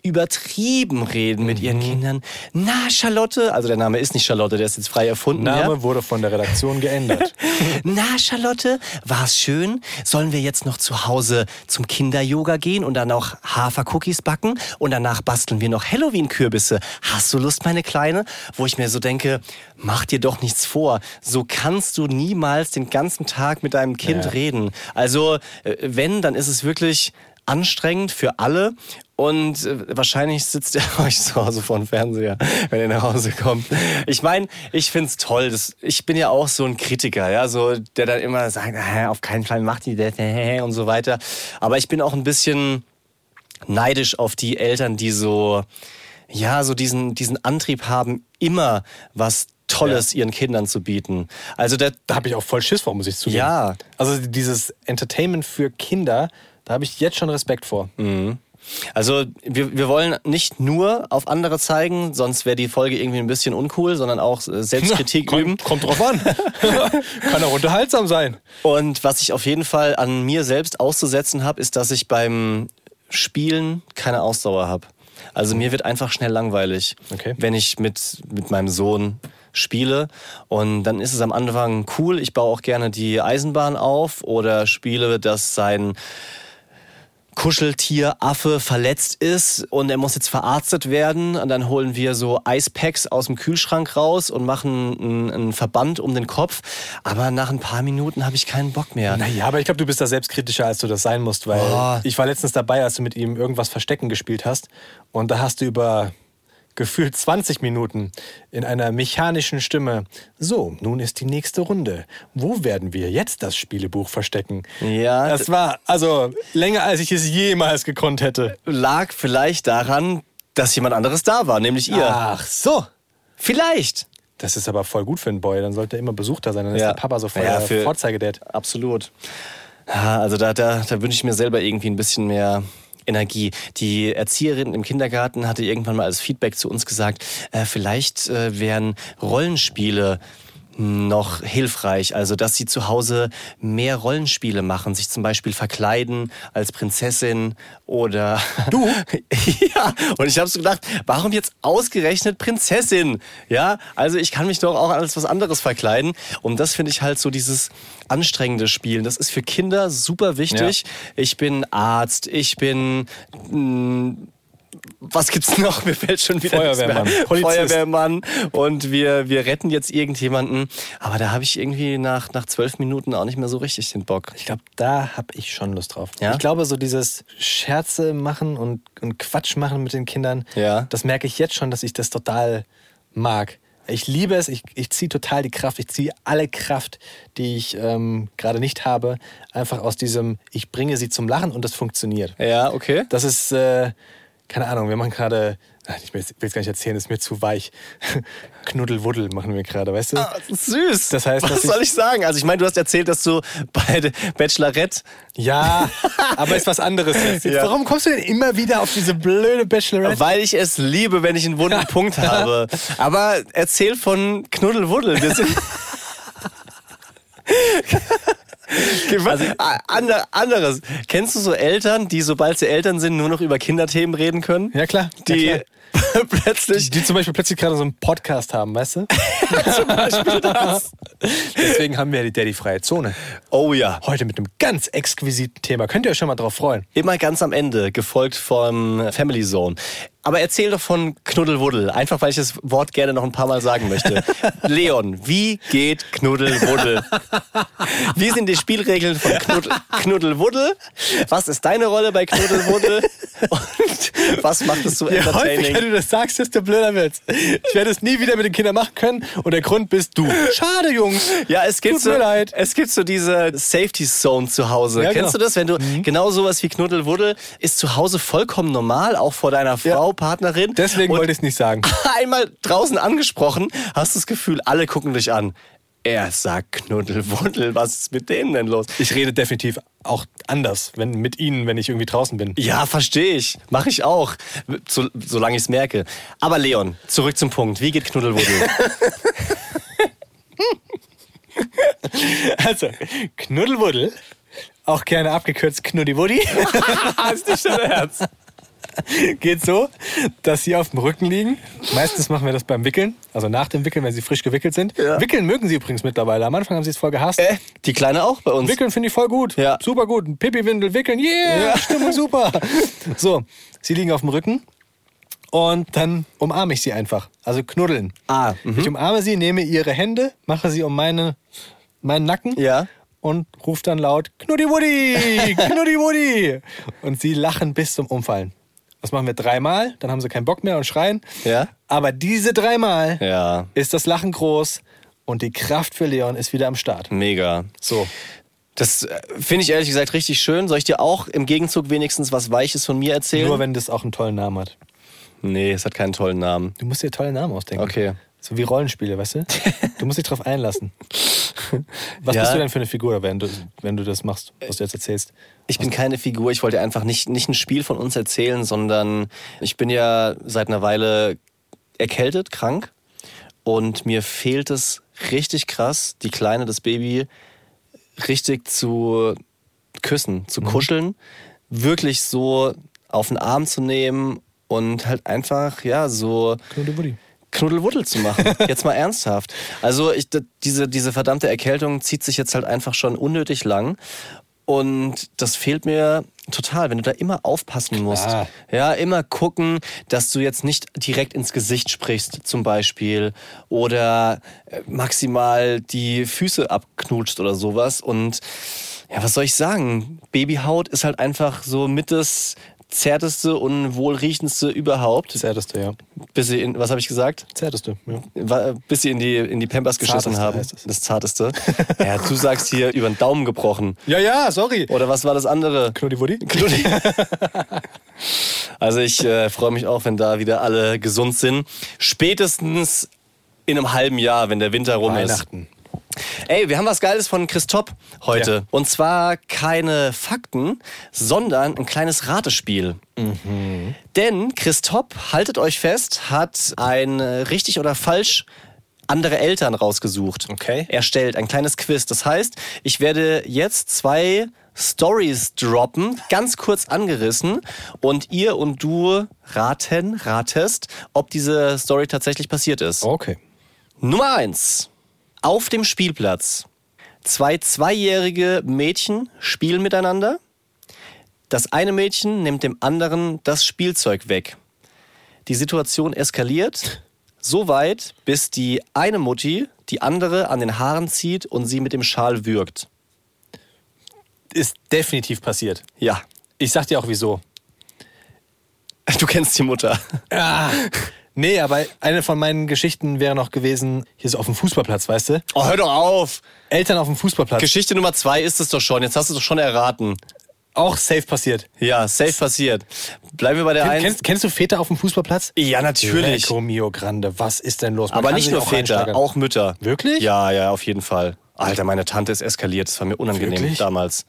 übertrieben reden mit ihren Kindern. Na, Charlotte, also der Name ist nicht Charlotte, der ist jetzt frei erfunden. Name ja? wurde von der Redaktion geändert. Na, Charlotte, war's schön? Sollen wir jetzt noch zu Hause zum Kinder-Yoga gehen und dann noch Hafercookies backen und danach basteln wir noch Halloween-Kürbisse? Hast du Lust, meine Kleine? Wo ich mir so denke, mach dir doch nichts vor. So kannst du niemals den ganzen Tag mit deinem Kind Ja. reden. Also, äh, wenn, dann ist es wirklich anstrengend für alle. Und äh, wahrscheinlich sitzt er euch zu Hause vor dem Fernseher, wenn ihr nach Hause kommt. Ich meine, ich find's toll. Das, ich bin ja auch so ein Kritiker, ja, so der dann immer sagt, "Ah, auf keinen Fall macht die das und so weiter. Aber ich bin auch ein bisschen neidisch auf die Eltern, die so, ja, so diesen, diesen Antrieb haben, immer was Tolles ihren Kindern zu bieten. Also der, Da habe ich auch voll Schiss vor, muss ich zugeben. Ja. Also dieses Entertainment für Kinder, da habe ich jetzt schon Respekt vor. Also wir, wir wollen nicht nur auf andere zeigen, sonst wäre die Folge irgendwie ein bisschen uncool, sondern auch äh, Selbstkritik üben. Kommt, kommt drauf an. Kann auch unterhaltsam sein. Und was ich auf jeden Fall an mir selbst auszusetzen habe, ist, dass ich beim Spielen keine Ausdauer habe. Also mir wird einfach schnell langweilig, Okay. wenn ich mit, mit meinem Sohn spiele. Und dann ist es am Anfang cool. Ich baue auch gerne die Eisenbahn auf oder spiele, dass sein Kuscheltier Affe verletzt ist und er muss jetzt verarztet werden. Und dann holen wir so Eispacks aus dem Kühlschrank raus und machen einen, einen Verband um den Kopf. Aber nach ein paar Minuten habe ich keinen Bock mehr. Naja, aber ich glaube, du bist da selbstkritischer, als du das sein musst, weil Oh. ich war letztens dabei, als du mit ihm irgendwas Verstecken gespielt hast und da hast du über gefühlt 20 Minuten in einer mechanischen Stimme, so, nun ist die nächste Runde. Wo werden wir jetzt das Spielebuch verstecken? Ja, Das war also länger, als ich es jemals gekonnt hätte. lag vielleicht daran, dass jemand anderes da war, nämlich ihr. Ach so. Vielleicht. Das ist aber voll gut für einen Boy. Dann sollte er immer Besuch da sein. Dann Ja. ist der Papa so voll Ja, der Vorzeigedad. Absolut. Also da, da, da wünsche ich mir selber irgendwie ein bisschen mehr Energie. Die Erzieherin im Kindergarten hatte irgendwann mal als Feedback zu uns gesagt, äh, vielleicht äh, wären Rollenspiele noch hilfreich. Also, dass sie zu Hause mehr Rollenspiele machen, sich zum Beispiel verkleiden als Prinzessin oder. Du? ja, und ich habe so gedacht, warum jetzt ausgerechnet Prinzessin? Ja, also ich kann mich doch auch als was anderes verkleiden. Und das finde ich halt so dieses anstrengende Spielen. Das ist für Kinder super wichtig. Ich bin Arzt, ich bin. Mh, was gibt's noch? Mir fällt schon wieder Feuerwehrmann. Feuerwehrmann und wir, wir retten jetzt irgendjemanden. Aber da habe ich irgendwie nach, nach zwölf Minuten auch nicht mehr so richtig den Bock. Ich glaube, da habe ich schon Lust drauf. Ja? Ich glaube, so dieses Scherze machen und, und Quatsch machen mit den Kindern, Ja. das merke ich jetzt schon, dass ich das total mag. Ich liebe es, ich, ich ziehe total die Kraft, ich ziehe alle Kraft, die ich ähm, gerade nicht habe, einfach aus diesem, ich bringe sie zum Lachen und das funktioniert. Ja, okay. Das ist, äh, keine Ahnung, wir machen gerade, ich will es gar nicht erzählen, ist mir zu weich. Knuddelwuddel machen wir gerade, weißt du? Ah, süß. Das heißt, was ich- soll ich sagen? Also ich meine, du hast erzählt, dass du bei Bachelorette Ja, aber ist was anderes jetzt. Ja. Warum kommst du denn immer wieder auf diese blöde Bachelorette? Weil ich es liebe, wenn ich einen wunden Punkt habe. Aber erzähl von Knuddelwuddel. Also, ander, anderes. Kennst du so Eltern, die, sobald sie Eltern sind, nur noch über Kinderthemen reden können? Ja, klar. Die ja, plötzlich. Die zum Beispiel plötzlich gerade so einen Podcast haben, weißt du? zum Beispiel das. Deswegen haben wir ja die Daddy-freie Zone. Oh ja. Heute mit einem ganz exquisiten Thema. Könnt ihr euch schon mal drauf freuen? Immer ganz am Ende, gefolgt vom Family Zone. Aber erzähl doch von Knuddelwuddel, einfach weil ich das Wort gerne noch ein paar Mal sagen möchte. Leon, wie geht Knuddelwuddel? Wie sind die Spielregeln von Knuddel, Knuddelwuddel? Was ist deine Rolle bei Knuddelwuddel? Und was macht es so entertaining? Du das sagst, desto blöder wird's. Ich werde es nie wieder mit den Kindern machen können und der Grund bist du. Schade, Jungs. Ja, es gibt, Tut so, mir leid. es gibt so diese Safety Zone zu Hause. Ja, Kennst genau. du das? Wenn du genau sowas wie Knuddelwuddel ist zu Hause vollkommen normal, auch vor deiner Frau, Partnerin. Deswegen Und wollte ich es nicht sagen. einmal draußen angesprochen, hast du das Gefühl, alle gucken dich an. Er sagt Knuddelwuddel, was ist mit denen denn los? Ich rede definitiv auch anders wenn, mit ihnen, wenn ich irgendwie draußen bin. Ja, verstehe ich. Mache ich auch, so, solange ich es merke. Aber Leon, zurück zum Punkt. Wie geht Knuddelwuddel? Also, Knuddelwuddel, auch gerne abgekürzt Knuddiwuddi, ist nicht dein Ernst. geht so, dass sie auf dem Rücken liegen. Meistens machen wir das beim Wickeln, also nach dem Wickeln, wenn sie frisch gewickelt sind. Ja. Wickeln mögen sie übrigens mittlerweile. Am Anfang haben sie es voll gehasst. Äh, die Kleine auch bei uns. Wickeln finde ich voll gut. Ja. Super gut. Pipi-Windel wickeln. Yeah, Stimmung super. So, sie liegen auf dem Rücken und dann umarme ich sie einfach. Also knuddeln. Ah, mhm. Ich umarme sie, nehme ihre Hände, mache sie um meine, meinen Nacken Ja. und rufe dann laut Knuddi-Wuddi, Knuddi-Wuddi. Und sie lachen bis zum Umfallen. Das machen wir dreimal, dann haben sie keinen Bock mehr und schreien. Ja. Aber diese dreimal Ja, ist das Lachen groß und die Kraft für Leon ist wieder am Start. mega. So. Das äh, finde ich ehrlich gesagt richtig schön. Soll ich dir auch im Gegenzug wenigstens was Weiches von mir erzählen? Nur wenn das auch einen tollen Namen hat. nee, es hat keinen tollen Namen. Du musst dir tolle Namen ausdenken. Okay. So wie Rollenspiele, weißt du? Du musst dich drauf einlassen. Was Ja. bist du denn für eine Figur, wenn du, wenn du das machst, was du jetzt erzählst? Ich bin keine Figur, ich wollte einfach nicht, nicht ein Spiel von uns erzählen, sondern ich bin ja seit einer Weile erkältet, krank und mir fehlt es richtig krass, die Kleine, das Baby, richtig zu küssen, zu kuscheln, wirklich so auf den Arm zu nehmen und halt einfach, ja, so Knuddelwuddi. Knuddelwuddel zu machen. Jetzt mal ernsthaft. Also ich, diese, diese verdammte Erkältung zieht sich jetzt halt einfach schon unnötig lang. Und das fehlt mir total, wenn du da immer aufpassen musst. Klar. Ja, immer gucken, dass du jetzt nicht direkt ins Gesicht sprichst, zum Beispiel. Oder äh, maximal die Füße abknutscht oder sowas. Und ja, was soll ich sagen? Babyhaut ist halt einfach so mit das zärteste und wohlriechendste überhaupt. Zärteste, ja. Bis sie in, was habe ich gesagt? Zärteste, ja. Bis sie in die, in die Pampers geschissen Zarteste haben. es. Das zarteste. ja, du sagst hier über den Daumen gebrochen. Ja, ja, sorry. Oder was war das andere? Knuddiwuddi? Knuddi. also ich äh, freue mich auch, wenn da wieder alle gesund sind. Spätestens in einem halben Jahr, wenn der Winter rum ist. Weihnachten. Ey, wir haben was Geiles von Christoph heute. Ja. Und zwar keine Fakten, sondern ein kleines Ratespiel. Denn Christoph, haltet euch fest, hat ein äh, richtig oder falsch andere Eltern rausgesucht. Okay. Erstellt, ein kleines Quiz. Das heißt, ich werde jetzt zwei Stories droppen, ganz kurz angerissen und ihr und du raten, ratest, ob diese Story tatsächlich passiert ist. Okay. Nummer eins. Auf dem Spielplatz. Zwei zweijährige Mädchen spielen miteinander. Das eine Mädchen nimmt dem anderen das Spielzeug weg. Die Situation eskaliert so weit, bis die eine Mutti die andere an den Haaren zieht und sie mit dem Schal würgt. Ist definitiv passiert. Ja, Ich sag dir auch wieso. du kennst die Mutter. Ah. Nee, aber eine von meinen Geschichten wäre noch gewesen, hier so auf dem Fußballplatz, weißt du? Oh, hör doch auf. Eltern auf dem Fußballplatz. Geschichte Nummer zwei ist es doch schon. Jetzt hast du es doch schon erraten. auch safe passiert. Ja, safe passiert. Bleiben wir bei der Kenn, Eins. kennst, kennst du Väter auf dem Fußballplatz? Ja, natürlich. Lecco mio grande, was ist denn los? Man Aber nicht nur auch Väter, auch Mütter. Wirklich? Ja, ja, auf jeden Fall. Alter, meine Tante ist eskaliert. Das war mir unangenehm Wirklich? damals.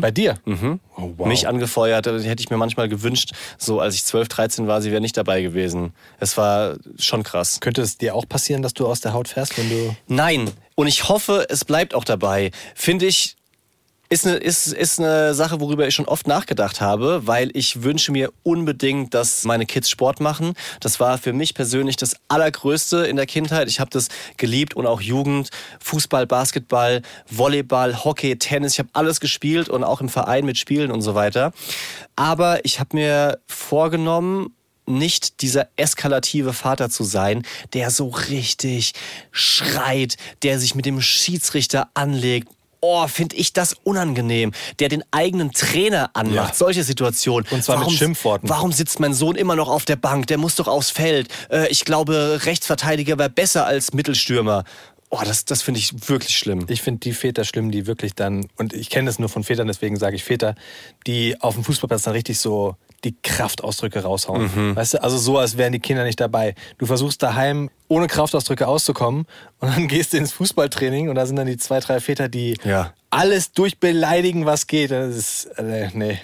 Bei dir? Mhm. Oh, wow. Mich angefeuert, äh, hätte ich mir manchmal gewünscht, so als ich 12, 13 war, sie wäre nicht dabei gewesen. Es war schon krass. Könnte es dir auch passieren, dass du aus der Haut fährst, wenn du. Nein, und ich hoffe, es bleibt auch dabei. Finde ich, ist eine, ist, ist eine Sache, worüber ich schon oft nachgedacht habe, weil ich wünsche mir unbedingt, dass meine Kids Sport machen. Das war für mich persönlich das Allergrößte in der Kindheit. Ich habe das geliebt und auch Jugend. Fußball, Basketball, Volleyball, Hockey, Tennis. Ich habe alles gespielt und auch im Verein mit Spielen und so weiter. Aber ich habe mir vorgenommen, nicht dieser eskalative Vater zu sein, der so richtig schreit, der sich mit dem Schiedsrichter anlegt. Oh, finde ich das unangenehm. Der den eigenen Trainer anmacht. Ja. Solche Situationen. Und zwar mit Schimpfworten. Warum sitzt mein Sohn immer noch auf der Bank? Der muss doch aufs Feld. Äh, ich glaube, Rechtsverteidiger wäre besser als Mittelstürmer. Oh, das, das finde ich wirklich schlimm. Ich finde die Väter schlimm, die wirklich dann, und ich kenne das nur von Vätern, deswegen sage ich Väter, die auf dem Fußballplatz dann richtig so die Kraftausdrücke raushauen. Mhm. Weißt du, also so, als wären die Kinder nicht dabei. Du versuchst daheim ohne Kraftausdrücke auszukommen und dann gehst du ins Fußballtraining und da sind dann die zwei, drei Väter, die Ja. alles durchbeleidigen, was geht. Das ist, äh, nee,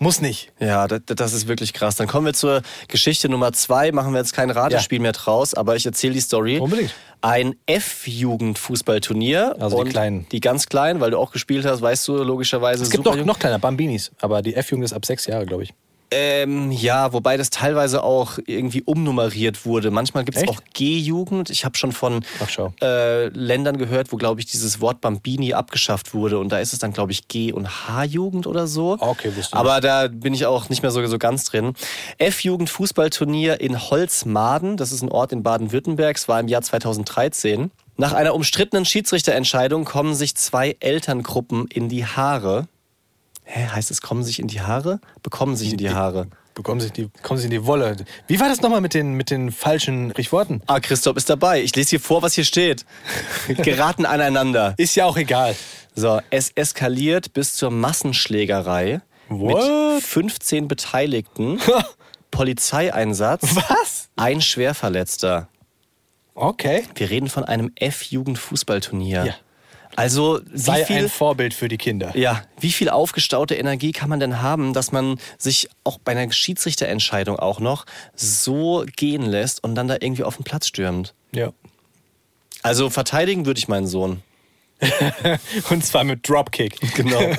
muss nicht. Ja, das, das ist wirklich krass. Dann kommen wir zur Geschichte Nummer zwei. Machen wir jetzt kein Ratespiel mehr draus, aber ich erzähle die Story. Unbedingt. Ein F-Jugendfußballturnier. Also die Kleinen. Die ganz kleinen, weil du auch gespielt hast, weißt du logischerweise. Es gibt noch, noch kleiner, Bambinis, aber die F-Jugend ist ab sechs Jahre, glaube ich. Ähm, ja, wobei das teilweise auch irgendwie umnummeriert wurde. Manchmal gibt es auch G-Jugend. Ich habe schon von äh, Ländern gehört, wo, glaube ich, dieses Wort Bambini abgeschafft wurde. Und da ist es dann, glaube ich, G- und H-Jugend oder so. Okay, wusste Aber da bin ich auch nicht mehr so, so ganz drin. F-Jugend-Fußballturnier in Holzmaden. Das ist ein Ort in Baden-Württemberg. Es war im Jahr 2013. Nach einer umstrittenen Schiedsrichterentscheidung kommen sich zwei Elterngruppen in die Haare. Hä, heißt es, kommen sich in die Haare? Bekommen sich in die Haare. Bekommen sich die, kommen sie in die Wolle. Wie war das nochmal mit den, mit den falschen Sprichworten? Ah, Christoph ist dabei. Ich lese hier vor, was hier steht. Geraten aneinander. Ist ja auch egal. So, es eskaliert bis zur Massenschlägerei What? mit 15 Beteiligten, Polizeieinsatz, Was? ein Schwerverletzter. Okay. Wir reden von einem F-Jugend-Fußballturnier. Ja. Also, wie Sei viel, ein Vorbild für die Kinder. ja, wie viel aufgestaute Energie kann man denn haben, dass man sich auch bei einer Schiedsrichterentscheidung auch noch so gehen lässt und dann da irgendwie auf den Platz stürmt? Ja. Also verteidigen würde ich meinen Sohn. Und zwar mit Dropkick. Genau.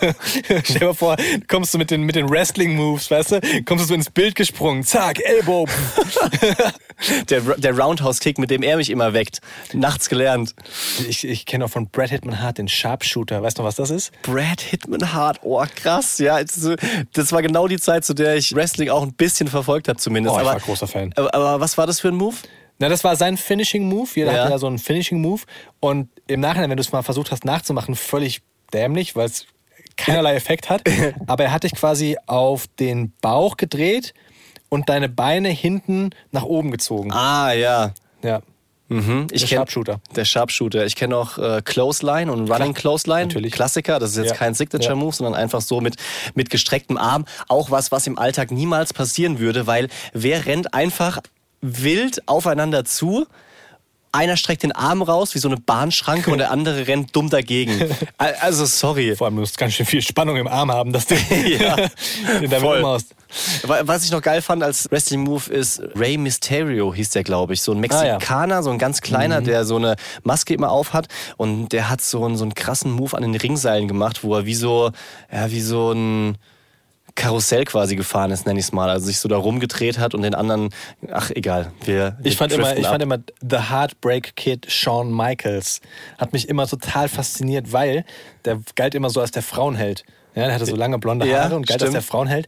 Stell dir mal vor, kommst du mit den, mit den Wrestling-Moves, weißt du? Kommst du so ins Bild gesprungen. Zack, Elbow. Der, der Roundhouse-Kick, mit dem er mich immer weckt. Nachts gelernt. Ich, ich kenne auch von Brad Hitman Hart den Sharpshooter. Weißt du, was das ist? Brad Hitman Hart, oh krass, ja. Das, das war genau die Zeit, zu der ich Wrestling auch ein bisschen verfolgt habe zumindest. Oh, ich aber, war großer Fan. Aber, aber was war das für ein Move? Na, das war sein Finishing Move. Jeder Ja. hatte ja so einen Finishing Move. Und im Nachhinein, wenn du es mal versucht hast nachzumachen, völlig dämlich, weil es keinerlei Effekt hat. Aber er hat dich quasi auf den Bauch gedreht und deine Beine hinten nach oben gezogen. Ah, ja. Ja. Mhm. Ich Der kenn- Sharpshooter. Der Sharpshooter. Ich kenne auch äh, Clothesline und Running Klar, Clothesline. natürlich. Klassiker. Das ist jetzt Ja. kein Signature Ja. Move, sondern einfach so mit, mit gestrecktem Arm. Auch was, was im Alltag niemals passieren würde, weil wer rennt einfach wild aufeinander zu einer streckt den Arm raus wie so eine Bahnschranke und der andere rennt dumm dagegen. Al- Also sorry. Vor allem, du musst ganz schön viel Spannung im Arm haben, dass du Ja, den damit umhaust. Wa- Was ich noch geil fand als Wrestling Move ist Rey Mysterio hieß der, glaube ich. So ein Mexikaner, so ein ganz kleiner, der so eine Maske immer auf hat. Und der hat so einen, so einen krassen Move an den Ringseilen gemacht, wo er wie so, ja, wie so ein Karussell quasi gefahren ist, nenne ich es mal. Also sich so da rumgedreht hat und den anderen, ach egal. Wir, wir Ich fand, immer, ich ab. fand immer The Heartbreak Kid Shawn Michaels hat mich immer total fasziniert, weil der galt immer so als der Frauenheld. Ja, der hatte so lange blonde Ja, Haare und galt als stimmt. der Frauenheld.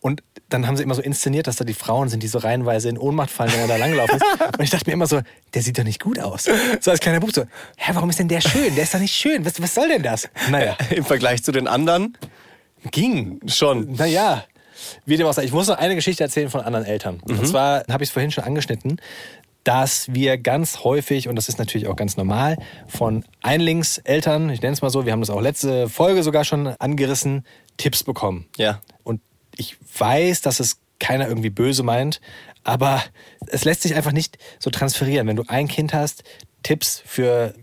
Und dann haben sie immer so inszeniert, dass da die Frauen sind, die so reihenweise in Ohnmacht fallen, wenn er da langgelaufen ist. Und ich dachte mir immer so, der sieht doch nicht gut aus. So als kleiner Bub so, hä, warum ist denn der schön? Der ist doch nicht schön. Was, was soll denn das? Naja, Im Vergleich zu den anderen ging. schon. Naja, wie dem auch sei. Ich muss noch eine Geschichte erzählen von anderen Eltern. Mhm. Und zwar habe ich es vorhin schon angeschnitten, dass wir ganz häufig, und das ist natürlich auch ganz normal, von Einlingseltern, ich nenne es mal so, wir haben das auch letzte Folge sogar schon angerissen, Tipps bekommen. Ja. Und ich weiß, dass es keiner irgendwie böse meint, aber es lässt sich einfach nicht so transferieren. Wenn du ein Kind hast, Tipps für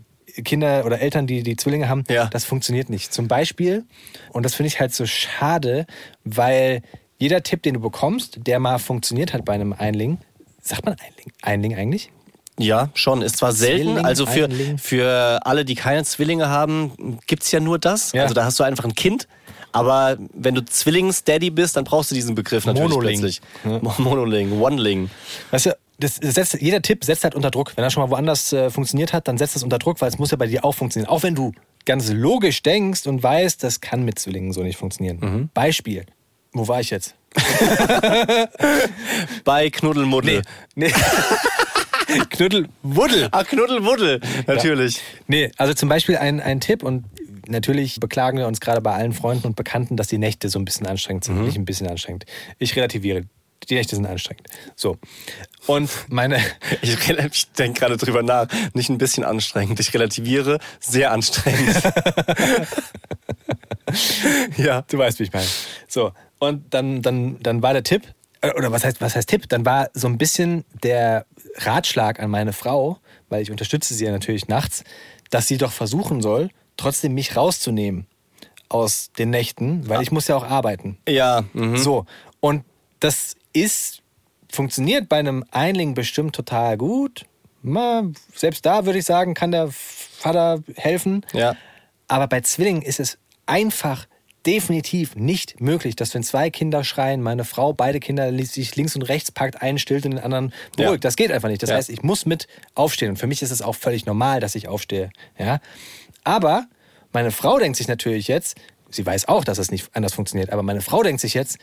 Kinder oder Eltern, die die Zwillinge haben, Ja. das funktioniert nicht. Zum Beispiel, und das finde ich halt so schade, weil jeder Tipp, den du bekommst, der mal funktioniert hat bei einem Einling, sagt man Einling, Einling eigentlich? Ja, schon. Ist zwar selten, Zwilling, also für, Einling. für alle, die keine Zwillinge haben, gibt's ja nur das. Ja. Also da hast du einfach ein Kind. Aber wenn du Zwillings-Daddy bist, dann brauchst du diesen Begriff natürlich Monoling. plötzlich. Monoling, One-Ling. Weißt du, das setzt, jeder Tipp setzt halt unter Druck. Wenn er schon mal woanders äh, funktioniert hat, dann setzt das unter Druck, weil es muss ja bei dir auch funktionieren. Auch wenn du ganz logisch denkst und weißt, das kann mit Zwillingen so nicht funktionieren. Mhm. Beispiel. Wo war ich jetzt? Bei Knuddelmuddel. Nee. Knüttel, Wuddel. Ah, Knuddelwuddel, natürlich. Nee, also zum Beispiel ein, ein Tipp und natürlich beklagen wir uns gerade bei allen Freunden und Bekannten, dass die Nächte so ein bisschen anstrengend Mhm. sind. Nicht ein bisschen anstrengend. Ich relativiere. Die Nächte sind anstrengend. So. Und meine, Ich, ich denke gerade drüber nach. Nicht ein bisschen anstrengend. Ich relativiere. Sehr anstrengend. ja. Du weißt, wie ich meine. So, und dann, dann, dann war der Tipp, äh, oder was heißt, was heißt Tipp? Dann war so ein bisschen der Ratschlag an meine Frau, weil ich unterstütze sie ja natürlich nachts, dass sie doch versuchen soll, trotzdem mich rauszunehmen aus den Nächten, weil ich muss ja auch arbeiten. Ja. Mhm. So, und das ist, funktioniert bei einem Einling bestimmt total gut. Mal, selbst da würde ich sagen, kann der Vater helfen. Ja. Aber bei Zwillingen ist es einfach definitiv nicht möglich, dass wenn zwei Kinder schreien, meine Frau beide Kinder sich links und rechts packt, einen stillt und den anderen beruhigt. Ja. Das geht einfach nicht. Das Ja. heißt, ich muss mit aufstehen. Und für mich ist es auch völlig normal, dass ich aufstehe. Ja? Aber meine Frau denkt sich natürlich jetzt, sie weiß auch, dass es nicht anders funktioniert, aber meine Frau denkt sich jetzt,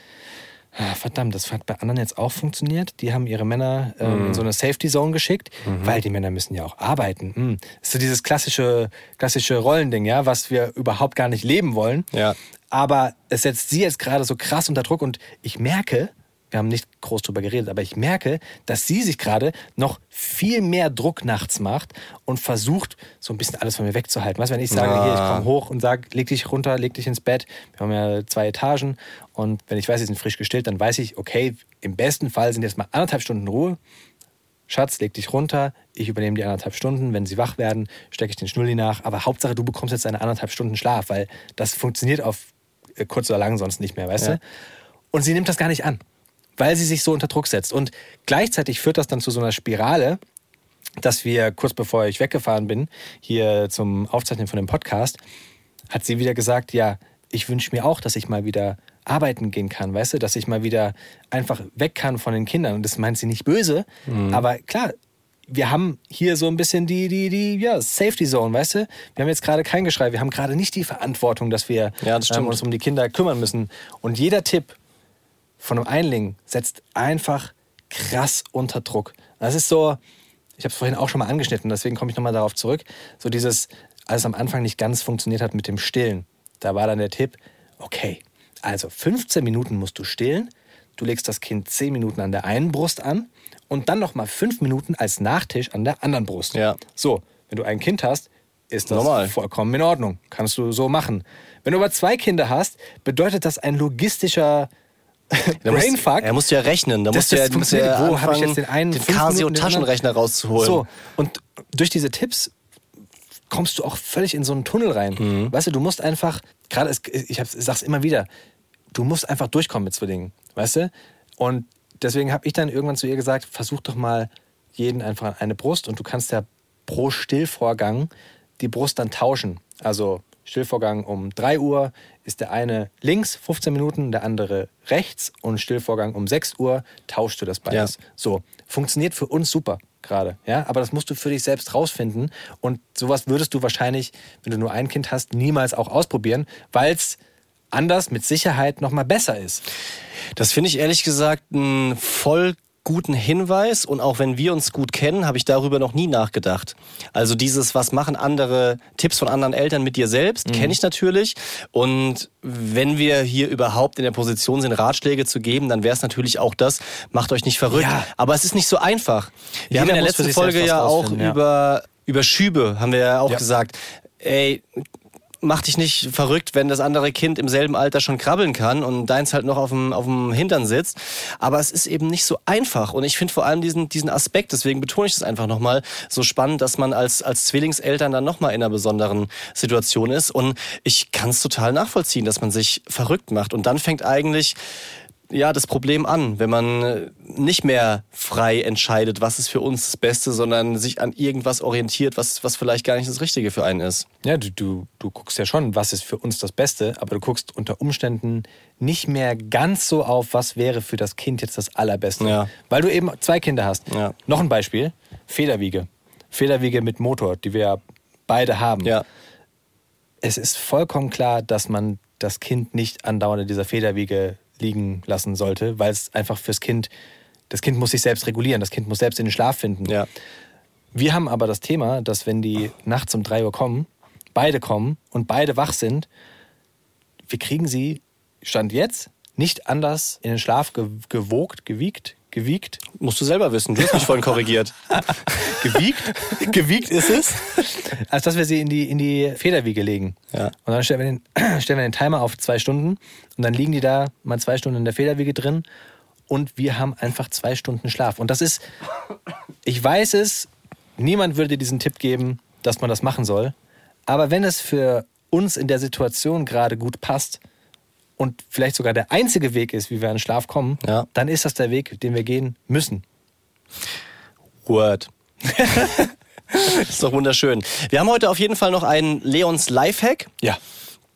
verdammt, das hat bei anderen jetzt auch funktioniert. Die haben ihre Männer ähm, Mhm. in so eine Safety Zone geschickt, weil die Männer müssen ja auch arbeiten. Hm. Das ist so dieses klassische, klassische Rollending, ja, was wir überhaupt gar nicht leben wollen. Ja. Aber es setzt sie jetzt gerade so krass unter Druck und ich merke, wir haben nicht groß drüber geredet, aber ich merke, dass sie sich gerade noch viel mehr Druck nachts macht und versucht, so ein bisschen alles von mir wegzuhalten. Weißt du, wenn ich sage, Ah. hier, ich komme hoch und sage, leg dich runter, leg dich ins Bett. Wir haben ja zwei Etagen und wenn ich weiß, sie sind frisch gestillt, dann weiß ich, okay, im besten Fall sind jetzt mal anderthalb Stunden Ruhe. Schatz, leg dich runter, ich übernehme die anderthalb Stunden. Wenn sie wach werden, stecke ich den Schnulli nach. Aber Hauptsache, du bekommst jetzt deine anderthalb Stunden Schlaf, weil das funktioniert auf äh, kurz oder lang sonst nicht mehr, weißt Ja. du? Und sie nimmt das gar nicht an, weil sie sich so unter Druck setzt. Und gleichzeitig führt das dann zu so einer Spirale, dass wir kurz bevor ich weggefahren bin, hier zum Aufzeichnen von dem Podcast, hat sie wieder gesagt, ja, ich wünsche mir auch, dass ich mal wieder arbeiten gehen kann, weißt du, dass ich mal wieder einfach weg kann von den Kindern. Und das meint sie nicht böse, aber klar, wir haben hier so ein bisschen die, die, die, ja, Safety Zone, weißt du? Wir haben jetzt gerade kein Geschrei, wir haben gerade nicht die Verantwortung, dass wir Ja, das ähm, uns um die Kinder kümmern müssen. Und jeder Tipp von einem Einling setzt einfach krass unter Druck. Das ist so, ich habe es vorhin auch schon mal angeschnitten, deswegen komme ich nochmal darauf zurück. So dieses, als es am Anfang nicht ganz funktioniert hat mit dem Stillen, da war dann der Tipp, okay, also 15 Minuten musst du stillen, du legst das Kind 10 Minuten an der einen Brust an und dann nochmal 5 Minuten als Nachtisch an der anderen Brust. Ja. So, wenn du ein Kind hast, ist das Normal. vollkommen in Ordnung. Kannst du so machen. Wenn du aber zwei Kinder hast, bedeutet das ein logistischer Brainfuck. Er musste ja rechnen. Da musste das er, musste Wo habe ich jetzt den einen den Casio-Taschenrechner rauszuholen. So, und durch diese Tipps kommst du auch völlig in so einen Tunnel rein. Mhm. Weißt du, du musst einfach, gerade, ich ich sag's immer wieder, du musst einfach durchkommen mit Zwillingen, weißt du? Und deswegen habe ich dann irgendwann zu ihr gesagt, versuch doch mal jeden einfach an eine Brust und du kannst ja pro Stillvorgang die Brust dann tauschen. Also Stillvorgang um 3 Uhr ist der eine links 15 Minuten, der andere rechts und Stillvorgang um 6 Uhr tauschst du das beides. Ja. So, funktioniert für uns super gerade, ja, aber das musst du für dich selbst rausfinden und sowas würdest du wahrscheinlich, wenn du nur ein Kind hast, niemals auch ausprobieren, weil es anders mit Sicherheit noch mal besser ist. Das finde ich ehrlich gesagt einen voll guten Hinweis und auch wenn wir uns gut kennen, habe ich darüber noch nie nachgedacht. Also dieses, was machen andere Tipps von anderen Eltern mit dir selbst, kenne ich natürlich. Und wenn wir hier überhaupt in der Position sind, Ratschläge zu geben, dann wäre es natürlich auch das, macht euch nicht verrückt. Ja. Aber es ist nicht so einfach. Wir Jeder haben in der letzten Folge ja auch ja. über, über Schübe, haben wir ja auch Ja. gesagt. Ey, mach dich nicht verrückt, wenn das andere Kind im selben Alter schon krabbeln kann und deins halt noch auf dem, auf dem Hintern sitzt. Aber es ist eben nicht so einfach. Und ich finde vor allem diesen, diesen Aspekt, deswegen betone ich das einfach nochmal, so spannend, dass man als, als Zwillingseltern dann nochmal in einer besonderen Situation ist. Und ich kann es total nachvollziehen, dass man sich verrückt macht. Und dann fängt eigentlich ja, das Problem an, wenn man äh, nicht mehr frei entscheidet, was ist für uns das Beste, sondern sich an irgendwas orientiert, was, was vielleicht gar nicht das Richtige für einen ist. Ja, du, du, du guckst ja schon, was ist für uns das Beste, aber du guckst unter Umständen nicht mehr ganz so auf, was wäre für das Kind jetzt das Allerbeste. Ja. Weil du eben zwei Kinder hast. Ja. Noch ein Beispiel: Federwiege. Federwiege mit Motor, die wir ja beide haben. Ja. Es ist vollkommen klar, dass man das Kind nicht andauernd in dieser Federwiege liegen lassen sollte, weil es einfach fürs Kind, das Kind muss sich selbst regulieren, das Kind muss selbst in den Schlaf finden. Ja. Wir haben aber das Thema, dass wenn die nachts um 3 Uhr kommen, beide kommen und beide wach sind, wir kriegen sie, Stand jetzt, nicht anders in den Schlaf ge gewogt, gewiegt, gewiegt, Musst du selber wissen, du hast mich vorhin korrigiert. gewiegt, gewiegt ist es, als dass wir sie in die, in die Federwiege legen. Ja. Und dann stellen wir, den, stellen wir den Timer auf zwei Stunden und dann liegen die da mal zwei Stunden in der Federwiege drin und wir haben einfach zwei Stunden Schlaf. Und das ist, ich weiß es, niemand würde dir diesen Tipp geben, dass man das machen soll. Aber wenn es für uns in der Situation gerade gut passt und vielleicht sogar der einzige Weg ist, wie wir an den Schlaf kommen, Ja. dann ist das der Weg, den wir gehen müssen. Word. ist doch wunderschön. Wir haben heute auf jeden Fall noch einen Leons Lifehack. Ja.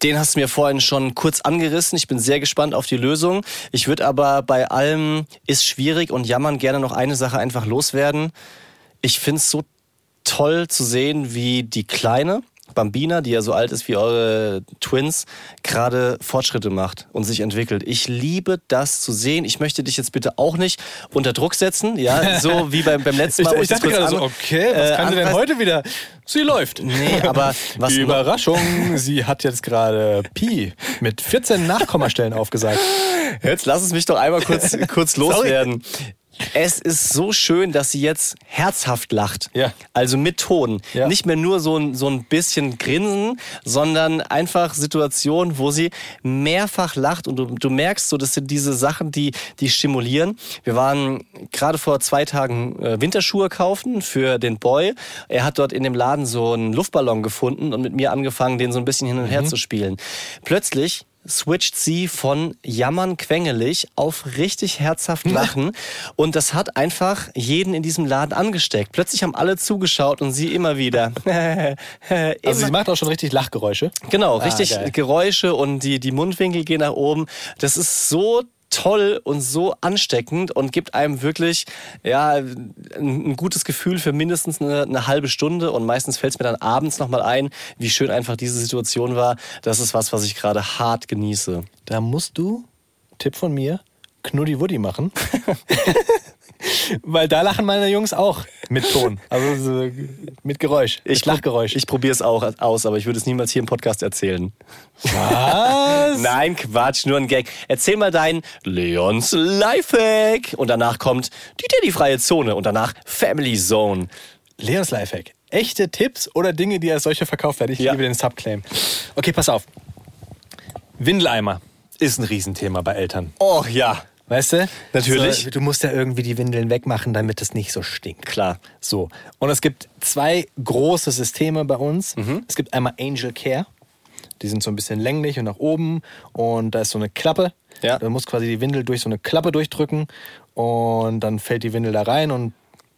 Den hast du mir vorhin schon kurz angerissen. Ich bin sehr gespannt auf die Lösung. Ich würde aber bei allem ist schwierig und jammern gerne noch eine Sache einfach loswerden. Ich finde es so toll zu sehen, wie die Kleine Bambina, die ja so alt ist wie eure Twins, gerade Fortschritte macht und sich entwickelt. Ich liebe das zu sehen. Ich möchte dich jetzt bitte auch nicht unter Druck setzen, ja, so wie beim, beim letzten Mal. wo das kurz an- äh, anfass- heute wieder? Sie läuft. Nee, aber was Überraschung, sie hat jetzt gerade Pi mit 14 Nachkommastellen aufgesagt. Jetzt lass es mich doch einmal kurz, kurz loswerden. Es ist so schön, dass sie jetzt herzhaft lacht. Ja. Also mit Ton. Ja. Nicht mehr nur so ein, so ein bisschen grinsen, sondern einfach Situationen, wo sie mehrfach lacht und du, du merkst so, das sind diese Sachen, die, die stimulieren. Wir waren gerade vor zwei Tagen äh, Winterschuhe kaufen für den Boy. Er hat dort in dem Laden so einen Luftballon gefunden und mit mir angefangen, den so ein bisschen hin und her zu spielen. Plötzlich switcht sie von jammern quengelig auf richtig herzhaft lachen und das hat einfach jeden in diesem Laden angesteckt. Plötzlich haben alle zugeschaut und sie immer wieder. Also sie macht auch schon richtig Lachgeräusche. Genau, richtig geil. Geräusche und die, die Mundwinkel gehen nach oben. Das ist so toll und so ansteckend und gibt einem wirklich ja, ein, ein gutes Gefühl für mindestens eine, eine halbe Stunde. Und meistens fällt es mir dann abends nochmal ein, wie schön einfach diese Situation war. Das ist was, was ich gerade hart genieße. Da musst du, Tipp von mir, Knuddi Woody machen. Weil da lachen meine Jungs auch mit Ton. Also so mit Geräusch. Mit Lachgeräusch. Ich probiere es auch aus, aber ich würde es niemals hier im Podcast erzählen. Was? Nein, Quatsch, nur ein Gag. Erzähl mal dein Leons Lifehack. Und danach kommt die Daddy-freie Zone und danach Family Zone. Leons Lifehack. Echte Tipps oder Dinge, die als solche verkauft werden. Ich Ja. liebe den Subclaim. Okay, pass auf. Windeleimer ist ein Riesenthema bei Eltern. Oh ja, Weißt du? Natürlich. So, du musst ja irgendwie die Windeln wegmachen, damit es nicht so stinkt. klar. So. Und es gibt zwei große Systeme bei uns. Mhm. Es gibt einmal Angel Care. Die sind so ein bisschen länglich und nach oben. Und da ist so eine Klappe. Ja. Da muss quasi die Windel durch so eine Klappe durchdrücken. Und dann fällt die Windel da rein und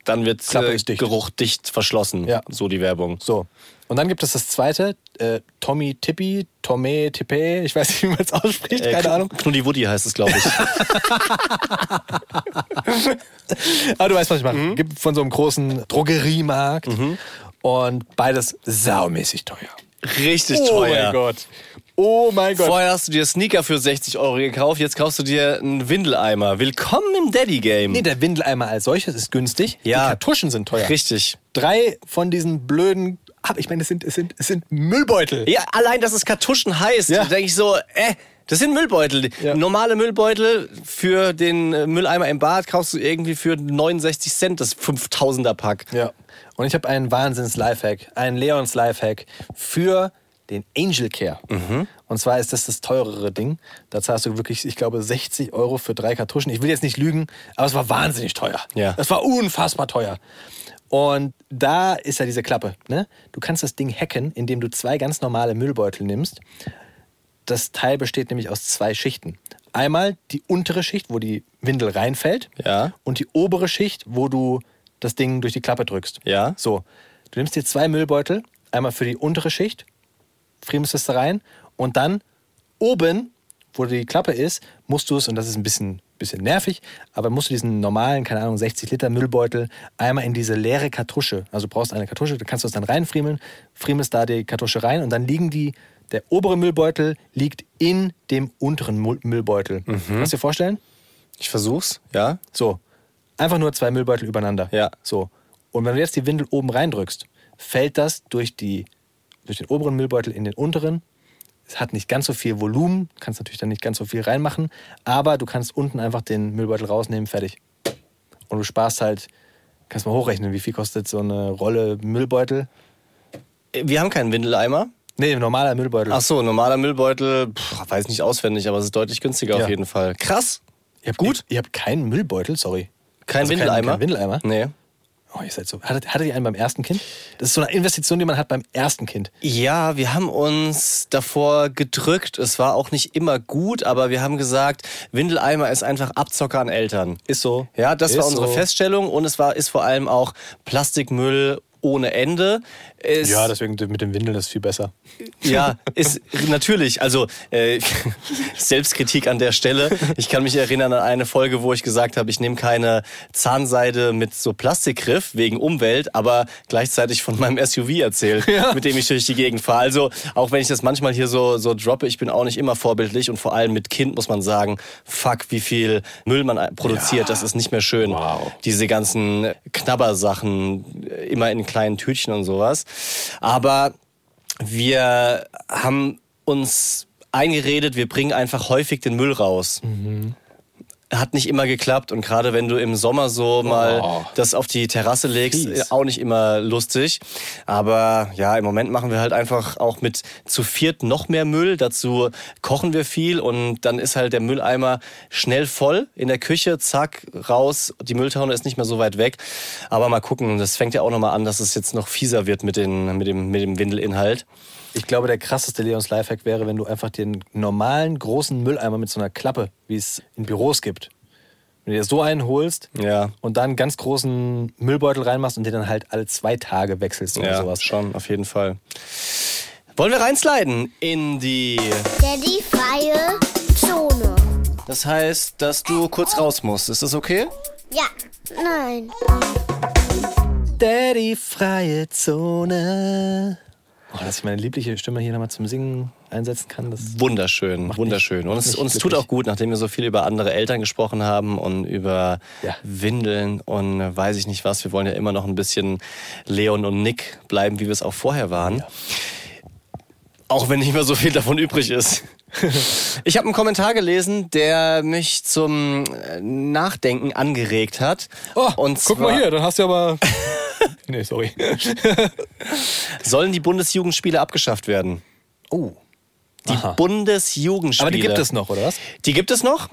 Dann wird äh, dicht. Geruch dicht verschlossen. Ja. So die Werbung. so. Und dann gibt es das zweite, äh, Tommy Tippi, Tomé Tippe, ich weiß nicht, wie man es ausspricht, Äh, keine Kn- Ahnung. Knuddi Woody heißt es, glaube ich. Aber du weißt, was ich meine. Gibt von so einem großen Drogeriemarkt. Und beides saumäßig teuer. Richtig Oh teuer. mein Gott. Oh mein Gott. Vorher hast du dir Sneaker für 60 Euro gekauft, jetzt kaufst du dir einen Windeleimer. Willkommen im Daddy-Game. Nee, der Windeleimer als solches ist günstig. Ja. Die Kartuschen sind teuer. Richtig. Drei von diesen blöden. Aber ich meine, es sind, es, sind, es sind Müllbeutel. Ja, allein, dass es Kartuschen heißt, Ja. denke ich so, äh, das sind Müllbeutel. Ja. Normale Müllbeutel für den äh, Mülleimer im Bad kaufst du irgendwie für 69 Cent das 5000er Pack. Ja. Und ich habe einen Wahnsinns-Lifehack, einen Leons-Lifehack für den Angel Care. Und zwar ist das das teurere Ding. Da zahlst du wirklich, ich glaube, 60 Euro für drei Kartuschen. Ich will jetzt nicht lügen, aber es war wahnsinnig teuer. Ja. Es war unfassbar teuer. Und da ist ja diese Klappe. Ne? Du kannst das Ding hacken, indem du zwei ganz normale Müllbeutel nimmst. Das Teil besteht nämlich aus zwei Schichten. Einmal die untere Schicht, wo die Windel reinfällt. Ja. Und die obere Schicht, wo du das Ding durch die Klappe drückst. Ja. So. Du nimmst dir zwei Müllbeutel. Einmal für die untere Schicht, friemelst es da rein. Und dann oben, wo die Klappe ist, musst du es, und das ist ein bisschen, bisschen nervig, aber musst du diesen normalen, keine Ahnung, 60 Liter Müllbeutel einmal in diese leere Kartusche, also du brauchst eine Kartusche, da kannst du es dann reinfriemeln, friemelst da die Kartusche rein und dann liegen die, der obere Müllbeutel liegt in dem unteren Müllbeutel. Kannst du dir vorstellen? Ich versuch's, ja. So. Einfach nur zwei Müllbeutel übereinander. Ja. So. Und wenn du jetzt die Windel oben reindrückst, fällt das durch, die, durch den oberen Müllbeutel in den unteren. Es hat nicht ganz so viel Volumen, kannst natürlich dann nicht ganz so viel reinmachen, aber du kannst unten einfach den Müllbeutel rausnehmen, fertig. Und du sparst halt, kannst mal hochrechnen, wie viel kostet so eine Rolle Müllbeutel? Äh, Wir haben keinen Windeleimer. Nee, normaler Müllbeutel. Ach so, normaler Müllbeutel, pff, weiß nicht auswendig, aber es ist deutlich günstiger Ja. auf jeden Fall. Krass. ihr habt, gut. Ihr, ihr habt keinen Müllbeutel, sorry. Kein Also kein- Windeleimer? kein Windeleimer? Nee. Oh, ihr seid so. Hattet, hattet ihr einen beim ersten Kind? Das ist so eine Investition, die man hat beim ersten Kind. Ja, wir haben uns davor gedrückt. Es war auch nicht immer gut, aber wir haben gesagt, Windeleimer ist einfach Abzocker an Eltern. Ist so. Ja, das Ist war unsere so. Feststellung und es war ist vor allem auch Plastikmüll ohne Ende. Es, Ja, deswegen mit dem Windeln ist viel besser. Ja, ist natürlich. Also äh, Selbstkritik an der Stelle. Ich kann mich erinnern an eine Folge, wo ich gesagt habe, ich nehme keine Zahnseide mit so Plastikgriff wegen Umwelt, aber gleichzeitig von meinem SUV erzählt, mit dem ich durch die Gegend fahre. Also auch wenn ich das manchmal hier so so droppe, ich bin auch nicht immer vorbildlich und vor allem mit Kind muss man sagen, fuck, wie viel Müll man produziert, das ist nicht mehr schön. Wow. Diese ganzen Knabbersachen äh, immer in kleinen Tütchen und sowas. Aber wir haben uns eingeredet, wir bringen einfach häufig den Müll raus. Hat nicht immer geklappt und gerade wenn du im Sommer so mal Oh. das auf die Terrasse legst, Fies. äh, auch nicht immer lustig. Aber ja, im Moment machen wir halt einfach auch mit zu viert noch mehr Müll. Dazu kochen wir viel und dann ist halt der Mülleimer schnell voll in der Küche, zack, raus. Die Mülltonne ist nicht mehr so weit weg. Aber mal gucken, das fängt ja auch nochmal an, dass es jetzt noch fieser wird mit, den, mit, dem, mit dem Windelinhalt. Ich glaube, der krasseste Leons Lifehack wäre, wenn du einfach den normalen großen Mülleimer mit so einer Klappe, wie es in Büros gibt, wenn du dir so einen holst Ja. und dann einen ganz großen Müllbeutel reinmachst und den dann halt alle zwei Tage wechselst oder Ja, sowas. schon, auf jeden Fall. Wollen wir reinsliden in die... Daddy freie Zone. Das heißt, dass du kurz raus musst. Ist das okay? Ja, nein. Daddy freie Zone. Oh, dass ich meine liebliche Stimme hier nochmal zum Singen einsetzen kann, das Wunderschön, wunderschön. Und es, mich uns tut auch gut, nachdem wir so viel über andere Eltern gesprochen haben und über Ja. Windeln und äh, weiß ich nicht was. Wir wollen ja immer noch ein bisschen Leon und Nick bleiben, wie wir es auch vorher waren. Auch wenn nicht mehr so viel davon übrig ist. Ich habe einen Kommentar gelesen, der mich zum äh, Nachdenken angeregt hat. Oh, und guck mal hier, dann hast du aber... nee, sorry. Sollen die Bundesjugendspiele abgeschafft werden? Oh. Die Aha. Bundesjugendspiele. Aber die gibt es noch, oder was? Die gibt es noch.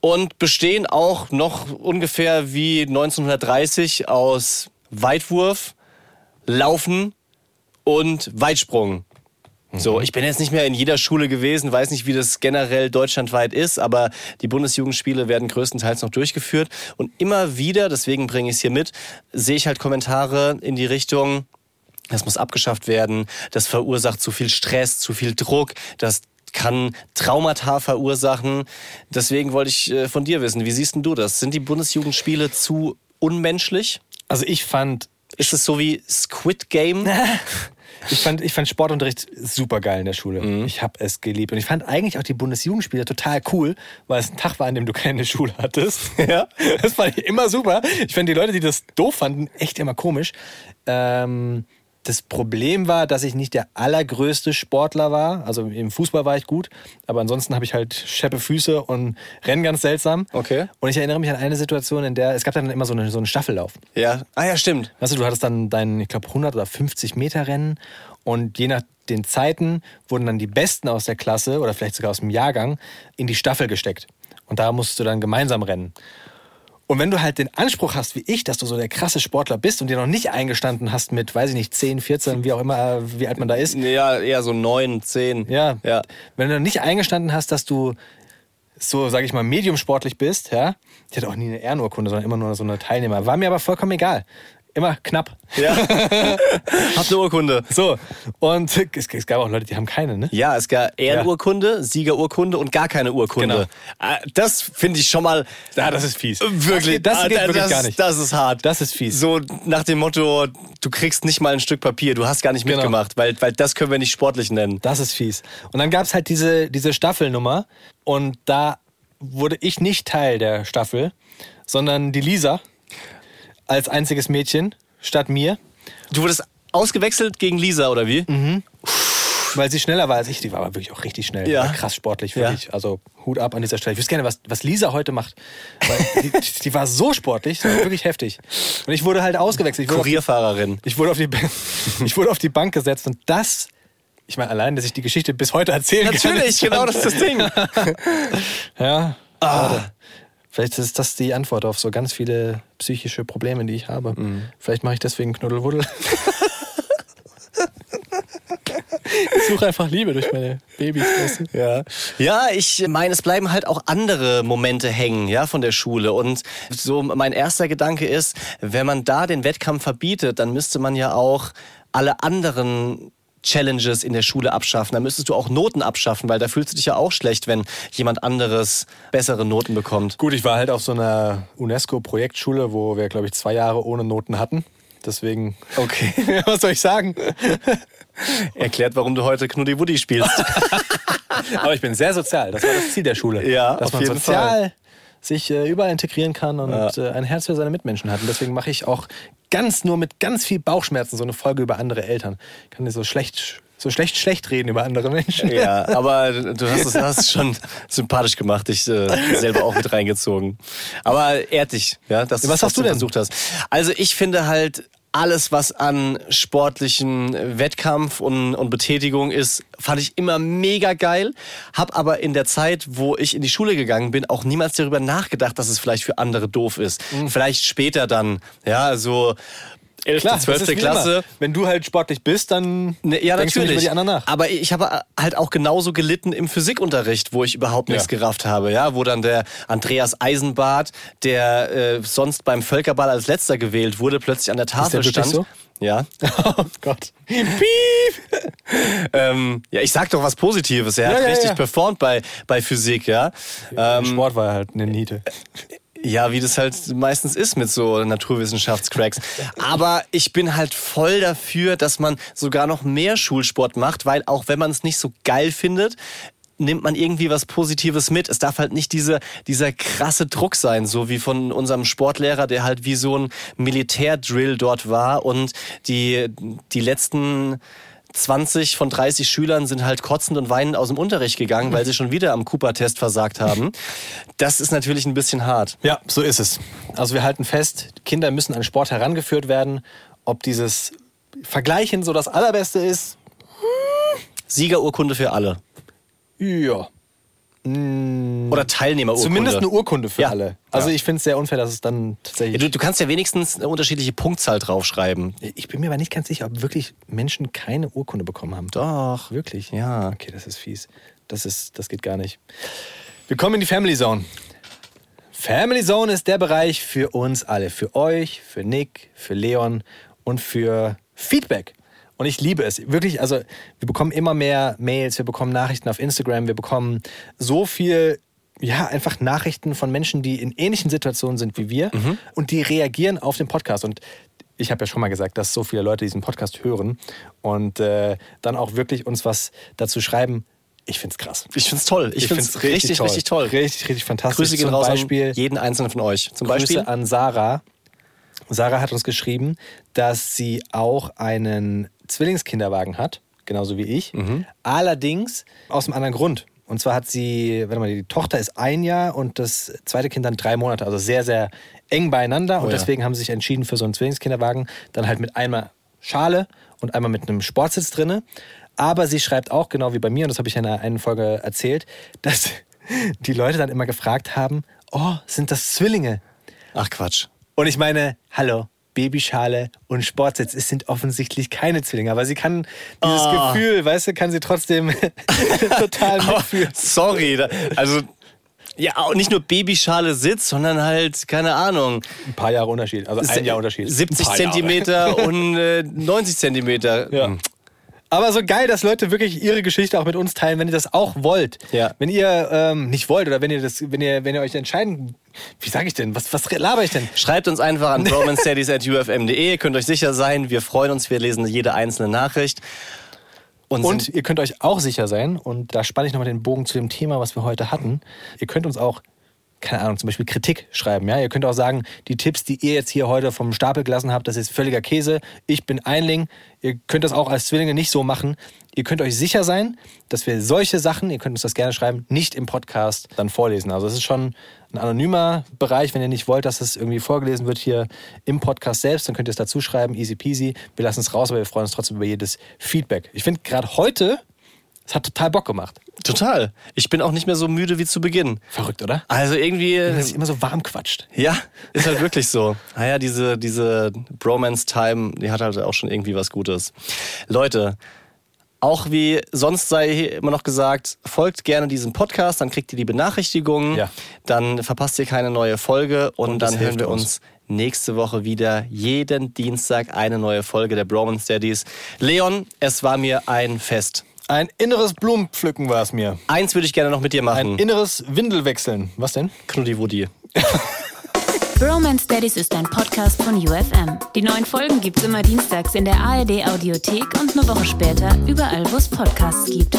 Und bestehen auch noch ungefähr wie 1930 aus Weitwurf, Laufen und Weitsprung. So, ich bin jetzt nicht mehr in jeder Schule gewesen, weiß nicht, wie das generell deutschlandweit ist, aber die Bundesjugendspiele werden größtenteils noch durchgeführt. Und immer wieder, deswegen bringe ich es hier mit, sehe ich halt Kommentare in die Richtung, das muss abgeschafft werden, das verursacht zu viel Stress, zu viel Druck, das kann Traumata verursachen. Deswegen wollte ich äh, von dir wissen, wie siehst denn du das? Sind die Bundesjugendspiele zu unmenschlich? Also ich fand, Ist es so wie Squid Game? ich fand, ich fand Sportunterricht super geil in der Schule. Ich habe es geliebt. Und ich fand eigentlich auch die Bundesjugendspiele total cool, weil es ein Tag war, an dem du keine Schule hattest. Ja. Das fand ich immer super. Ich fand die Leute, die das doof fanden, echt immer komisch. Ähm, das Problem war, dass ich nicht der allergrößte Sportler war. Also im Fußball war ich gut, aber ansonsten habe ich halt scheppe Füße und renn ganz seltsam. Okay. Und ich erinnere mich an eine Situation, in der es gab dann immer so, eine, so einen Staffellauf. Ja. Ah ja, stimmt. Weißt du, du hattest dann dein, ich glaube, 100 oder 50 Meter Rennen und je nach den Zeiten wurden dann die Besten aus der Klasse oder vielleicht sogar aus dem Jahrgang in die Staffel gesteckt. Und da musst du dann gemeinsam rennen. Und wenn du halt den Anspruch hast, wie ich, dass du so der krasse Sportler bist und dir noch nicht eingestanden hast mit, weiß ich nicht, 10, 14, wie auch immer, äh, wie alt man da ist. Ja, eher so neun, zehn. Ja. Ja. Wenn du noch nicht eingestanden hast, dass du so, sage ich mal, mediumsportlich bist, ja. Ich hatte auch nie eine Ehrenurkunde, sondern immer nur so eine Teilnehmer. War mir aber vollkommen egal. Immer knapp. Ja. Hab eine Urkunde. So, und es, es gab auch Leute, die haben keine, ne? Ja, es gab Ehrenurkunde, Siegerurkunde und gar keine Urkunde. Genau. Ah, Das finde ich schon mal Ja, das ist fies. wirklich. Das das geht ah, wirklich das, gar nicht. Das ist hart. Das ist fies. So nach dem Motto, du kriegst nicht mal ein Stück Papier, du hast gar nicht Genau. mitgemacht, weil, weil das können wir nicht sportlich nennen. Das ist fies. Und dann gab es halt diese, diese Staffelnummer und da wurde ich nicht Teil der Staffel, sondern die Lisa als einziges Mädchen statt mir, Du wurdest ausgewechselt gegen Lisa, oder wie? Mhm. weil sie schneller war als ich. Die war aber wirklich auch richtig schnell. Ja. War krass sportlich, Ja. wirklich. Also Hut ab an dieser Stelle. Ich wüsste gerne, was, was Lisa heute macht. Weil die, die war so sportlich, das war wirklich heftig. Und ich wurde halt ausgewechselt. Ich auf die, Kurierfahrerin. ich, wurde auf die, ich wurde auf die Bank gesetzt und das. Ich meine, allein, dass ich die Geschichte bis heute erzählen kann. Natürlich, ist schon- genau das ist das Ding. Ja. Warte. Vielleicht ist das die Antwort auf so ganz viele psychische Probleme, die ich habe. Vielleicht mache ich deswegen Knuddelwuddel. ich suche einfach Liebe durch meine Babys. Ja. ja, ich meine, es bleiben halt auch andere Momente hängen, ja, von der Schule. Und so mein erster Gedanke ist, wenn man da den Wettkampf verbietet, dann müsste man ja auch alle anderen Challenges in der Schule abschaffen. Da müsstest du auch Noten abschaffen, weil da fühlst du dich ja auch schlecht, wenn jemand anderes bessere Noten bekommt. Gut, ich war halt auf so einer UNESCO-Projektschule, wo wir, glaube ich, zwei Jahre ohne Noten hatten. Deswegen, Okay. was soll ich sagen? Erklärt, warum du heute Knuddi Woody spielst. Aber ich bin sehr sozial. Das war das Ziel der Schule. Ja, dass auf man jeden sozial sich äh, überall integrieren kann und äh, ein Herz für seine Mitmenschen hat. Und deswegen mache ich auch ganz nur mit ganz viel Bauchschmerzen so eine Folge über andere Eltern. Ich kann dir so schlecht, so schlecht, schlecht reden über andere Menschen. Ja, aber du hast es hast schon sympathisch gemacht, dich äh, selber auch mit reingezogen. Aber ehrt dich, ja, dass Was du hast du denn? versucht hast. Also ich finde halt alles, was an sportlichen Wettkampf und, und Betätigung ist, fand ich immer mega geil. Hab aber in der Zeit, wo ich in die Schule gegangen bin, auch niemals darüber nachgedacht, dass es vielleicht für andere doof ist. Mhm. Vielleicht später dann, ja, so 11., Klar, das 12. ist wie Klasse. Wenn du halt sportlich bist, dann Ne, ja, denkst du nicht natürlich. über die anderen nach. Aber ich habe halt auch genauso gelitten im Physikunterricht, wo ich überhaupt nichts Ja. gerafft habe. Ja, wo dann der Andreas Eisenbart, der äh, sonst beim Völkerball als letzter gewählt wurde, plötzlich an der Tafel der wirklich stand. so? Ja. Oh Gott. ähm, ja, ich sag doch was Positives. Er Ja, hat ja, richtig performt bei, bei Physik, ja. Ähm, Sport war halt eine Niete. Ja, wie das halt meistens ist mit so Naturwissenschaftscracks. Aber ich bin halt voll dafür, dass man sogar noch mehr Schulsport macht, weil auch wenn man es nicht so geil findet, nimmt man irgendwie was Positives mit. Es darf halt nicht diese, dieser krasse Druck sein, so wie von unserem Sportlehrer, der halt wie so ein Militärdrill dort war und die, die letzten 20 von 30 Schülern sind halt kotzend und weinend aus dem Unterricht gegangen, weil sie schon wieder am Cooper-Test versagt haben. Das ist natürlich ein bisschen hart. Ja, so ist es. Also wir halten fest, Kinder müssen an Sport herangeführt werden. Ob dieses Vergleichen so das Allerbeste ist, Siegerurkunde für alle. Ja. Oder Teilnehmerurkunde. Zumindest eine Urkunde für Ja. alle. Also Ja. ich finde es sehr unfair, dass es dann Ja, tatsächlich. du, du kannst ja wenigstens eine unterschiedliche Punktzahl draufschreiben. ich bin mir aber nicht ganz sicher, ob wirklich Menschen keine Urkunde bekommen haben. Doch. Wirklich? Ja. Okay, das ist fies. Das, ist, das geht gar nicht. Wir kommen in die Family Zone. Family Zone ist der Bereich für uns alle. Für euch, für Nick, für Leon und für Feedback. Und ich liebe es. Wirklich, also wir bekommen immer mehr Mails, wir bekommen Nachrichten auf Instagram, wir bekommen so viel, ja, einfach Nachrichten von Menschen, die in ähnlichen Situationen sind wie wir und die reagieren auf den Podcast. Und ich habe ja schon mal gesagt, dass so viele Leute diesen Podcast hören und äh, dann auch wirklich uns was dazu schreiben. Ich finde es krass. Ich find's toll. Ich, find's find's richtig, richtig toll. Richtig, richtig fantastisch. Grüße gehen Zum raus Beispiel, an jeden einzelnen von euch. Zum Grüße Beispiel. an Sarah. Sarah hat uns geschrieben, dass sie auch einen Zwillingskinderwagen hat, genauso wie ich. Mhm. Allerdings aus einem anderen Grund. Und zwar hat sie, warte mal, die Tochter ist ein Jahr und das zweite Kind dann drei Monate, also sehr, sehr eng beieinander. und Oh ja. deswegen haben sie sich entschieden für so einen Zwillingskinderwagen, dann halt mit einmal Schale und einmal mit einem Sportsitz drinne. Aber sie schreibt auch, genau wie bei mir, und das habe ich in einer einen Folge erzählt, dass die Leute dann immer gefragt haben, oh, sind das Zwillinge? Ach Quatsch. Und ich meine, hallo, Babyschale und Sportsitz, es sind offensichtlich keine Zwillinge, aber sie kann dieses Ah. Gefühl, weißt du, kann sie trotzdem total mitfühlen. sorry. Da, also, ja, auch nicht nur Babyschale Sitz, sondern halt, keine Ahnung. Ein paar Jahre Unterschied, also ein Jahr Unterschied. 70 Ein paar Jahre. Zentimeter und äh, 90 Zentimeter. Ja. Aber so geil, dass Leute wirklich ihre Geschichte auch mit uns teilen, wenn ihr das auch wollt. Ja. Wenn ihr ähm, nicht wollt oder wenn ihr das, wenn ihr, wenn ihr euch entscheiden, wie sage ich denn? Was, was laber ich denn? Schreibt uns einfach an romansteadies.ufm.de. Ihr könnt euch sicher sein, wir freuen uns, wir lesen jede einzelne Nachricht. Und, Und ihr könnt euch auch sicher sein, und da spanne ich nochmal den Bogen zu dem Thema, was wir heute hatten. Ihr könnt uns auch, keine Ahnung, zum Beispiel Kritik schreiben. Ja? Ihr könnt auch sagen, die Tipps, die ihr jetzt hier heute vom Stapel gelassen habt, das ist völliger Käse. Ich bin Einling. Ihr könnt das auch als Zwillinge nicht so machen. Ihr könnt euch sicher sein, dass wir solche Sachen, ihr könnt uns das gerne schreiben, nicht im Podcast dann vorlesen. Also es ist schon ein anonymer Bereich. Wenn ihr nicht wollt, dass es irgendwie vorgelesen wird hier im Podcast selbst, dann könnt ihr es dazu schreiben. Easy peasy. Wir lassen es raus, aber wir freuen uns trotzdem über jedes Feedback. Ich finde gerade heute, es hat total Bock gemacht. total. Ich bin auch nicht mehr so müde wie zu Beginn. Verrückt, oder? Also irgendwie. Dass sich immer so warm quatscht. Ja, ist halt wirklich so. Naja, diese, diese Bromance-Time, die hat halt auch schon irgendwie was Gutes. Leute, auch wie sonst sei hier immer noch gesagt, folgt gerne diesem Podcast, dann kriegt ihr die Benachrichtigungen, Ja. dann verpasst ihr keine neue Folge und, Und dann hören hilft wir uns. uns nächste Woche wieder jeden Dienstag eine neue Folge der Bromance Daddies. Leon, es war mir ein Fest. Ein inneres Blumenpflücken war es mir. Eins würde ich gerne noch mit dir Ein machen. inneres Windelwechseln. Was denn? Knuddi Woody. Bromance Daddies ist ein Podcast von UFM. Die neuen Folgen gibt's immer dienstags in der ARD Audiothek und eine Woche später überall, wo es Podcasts gibt.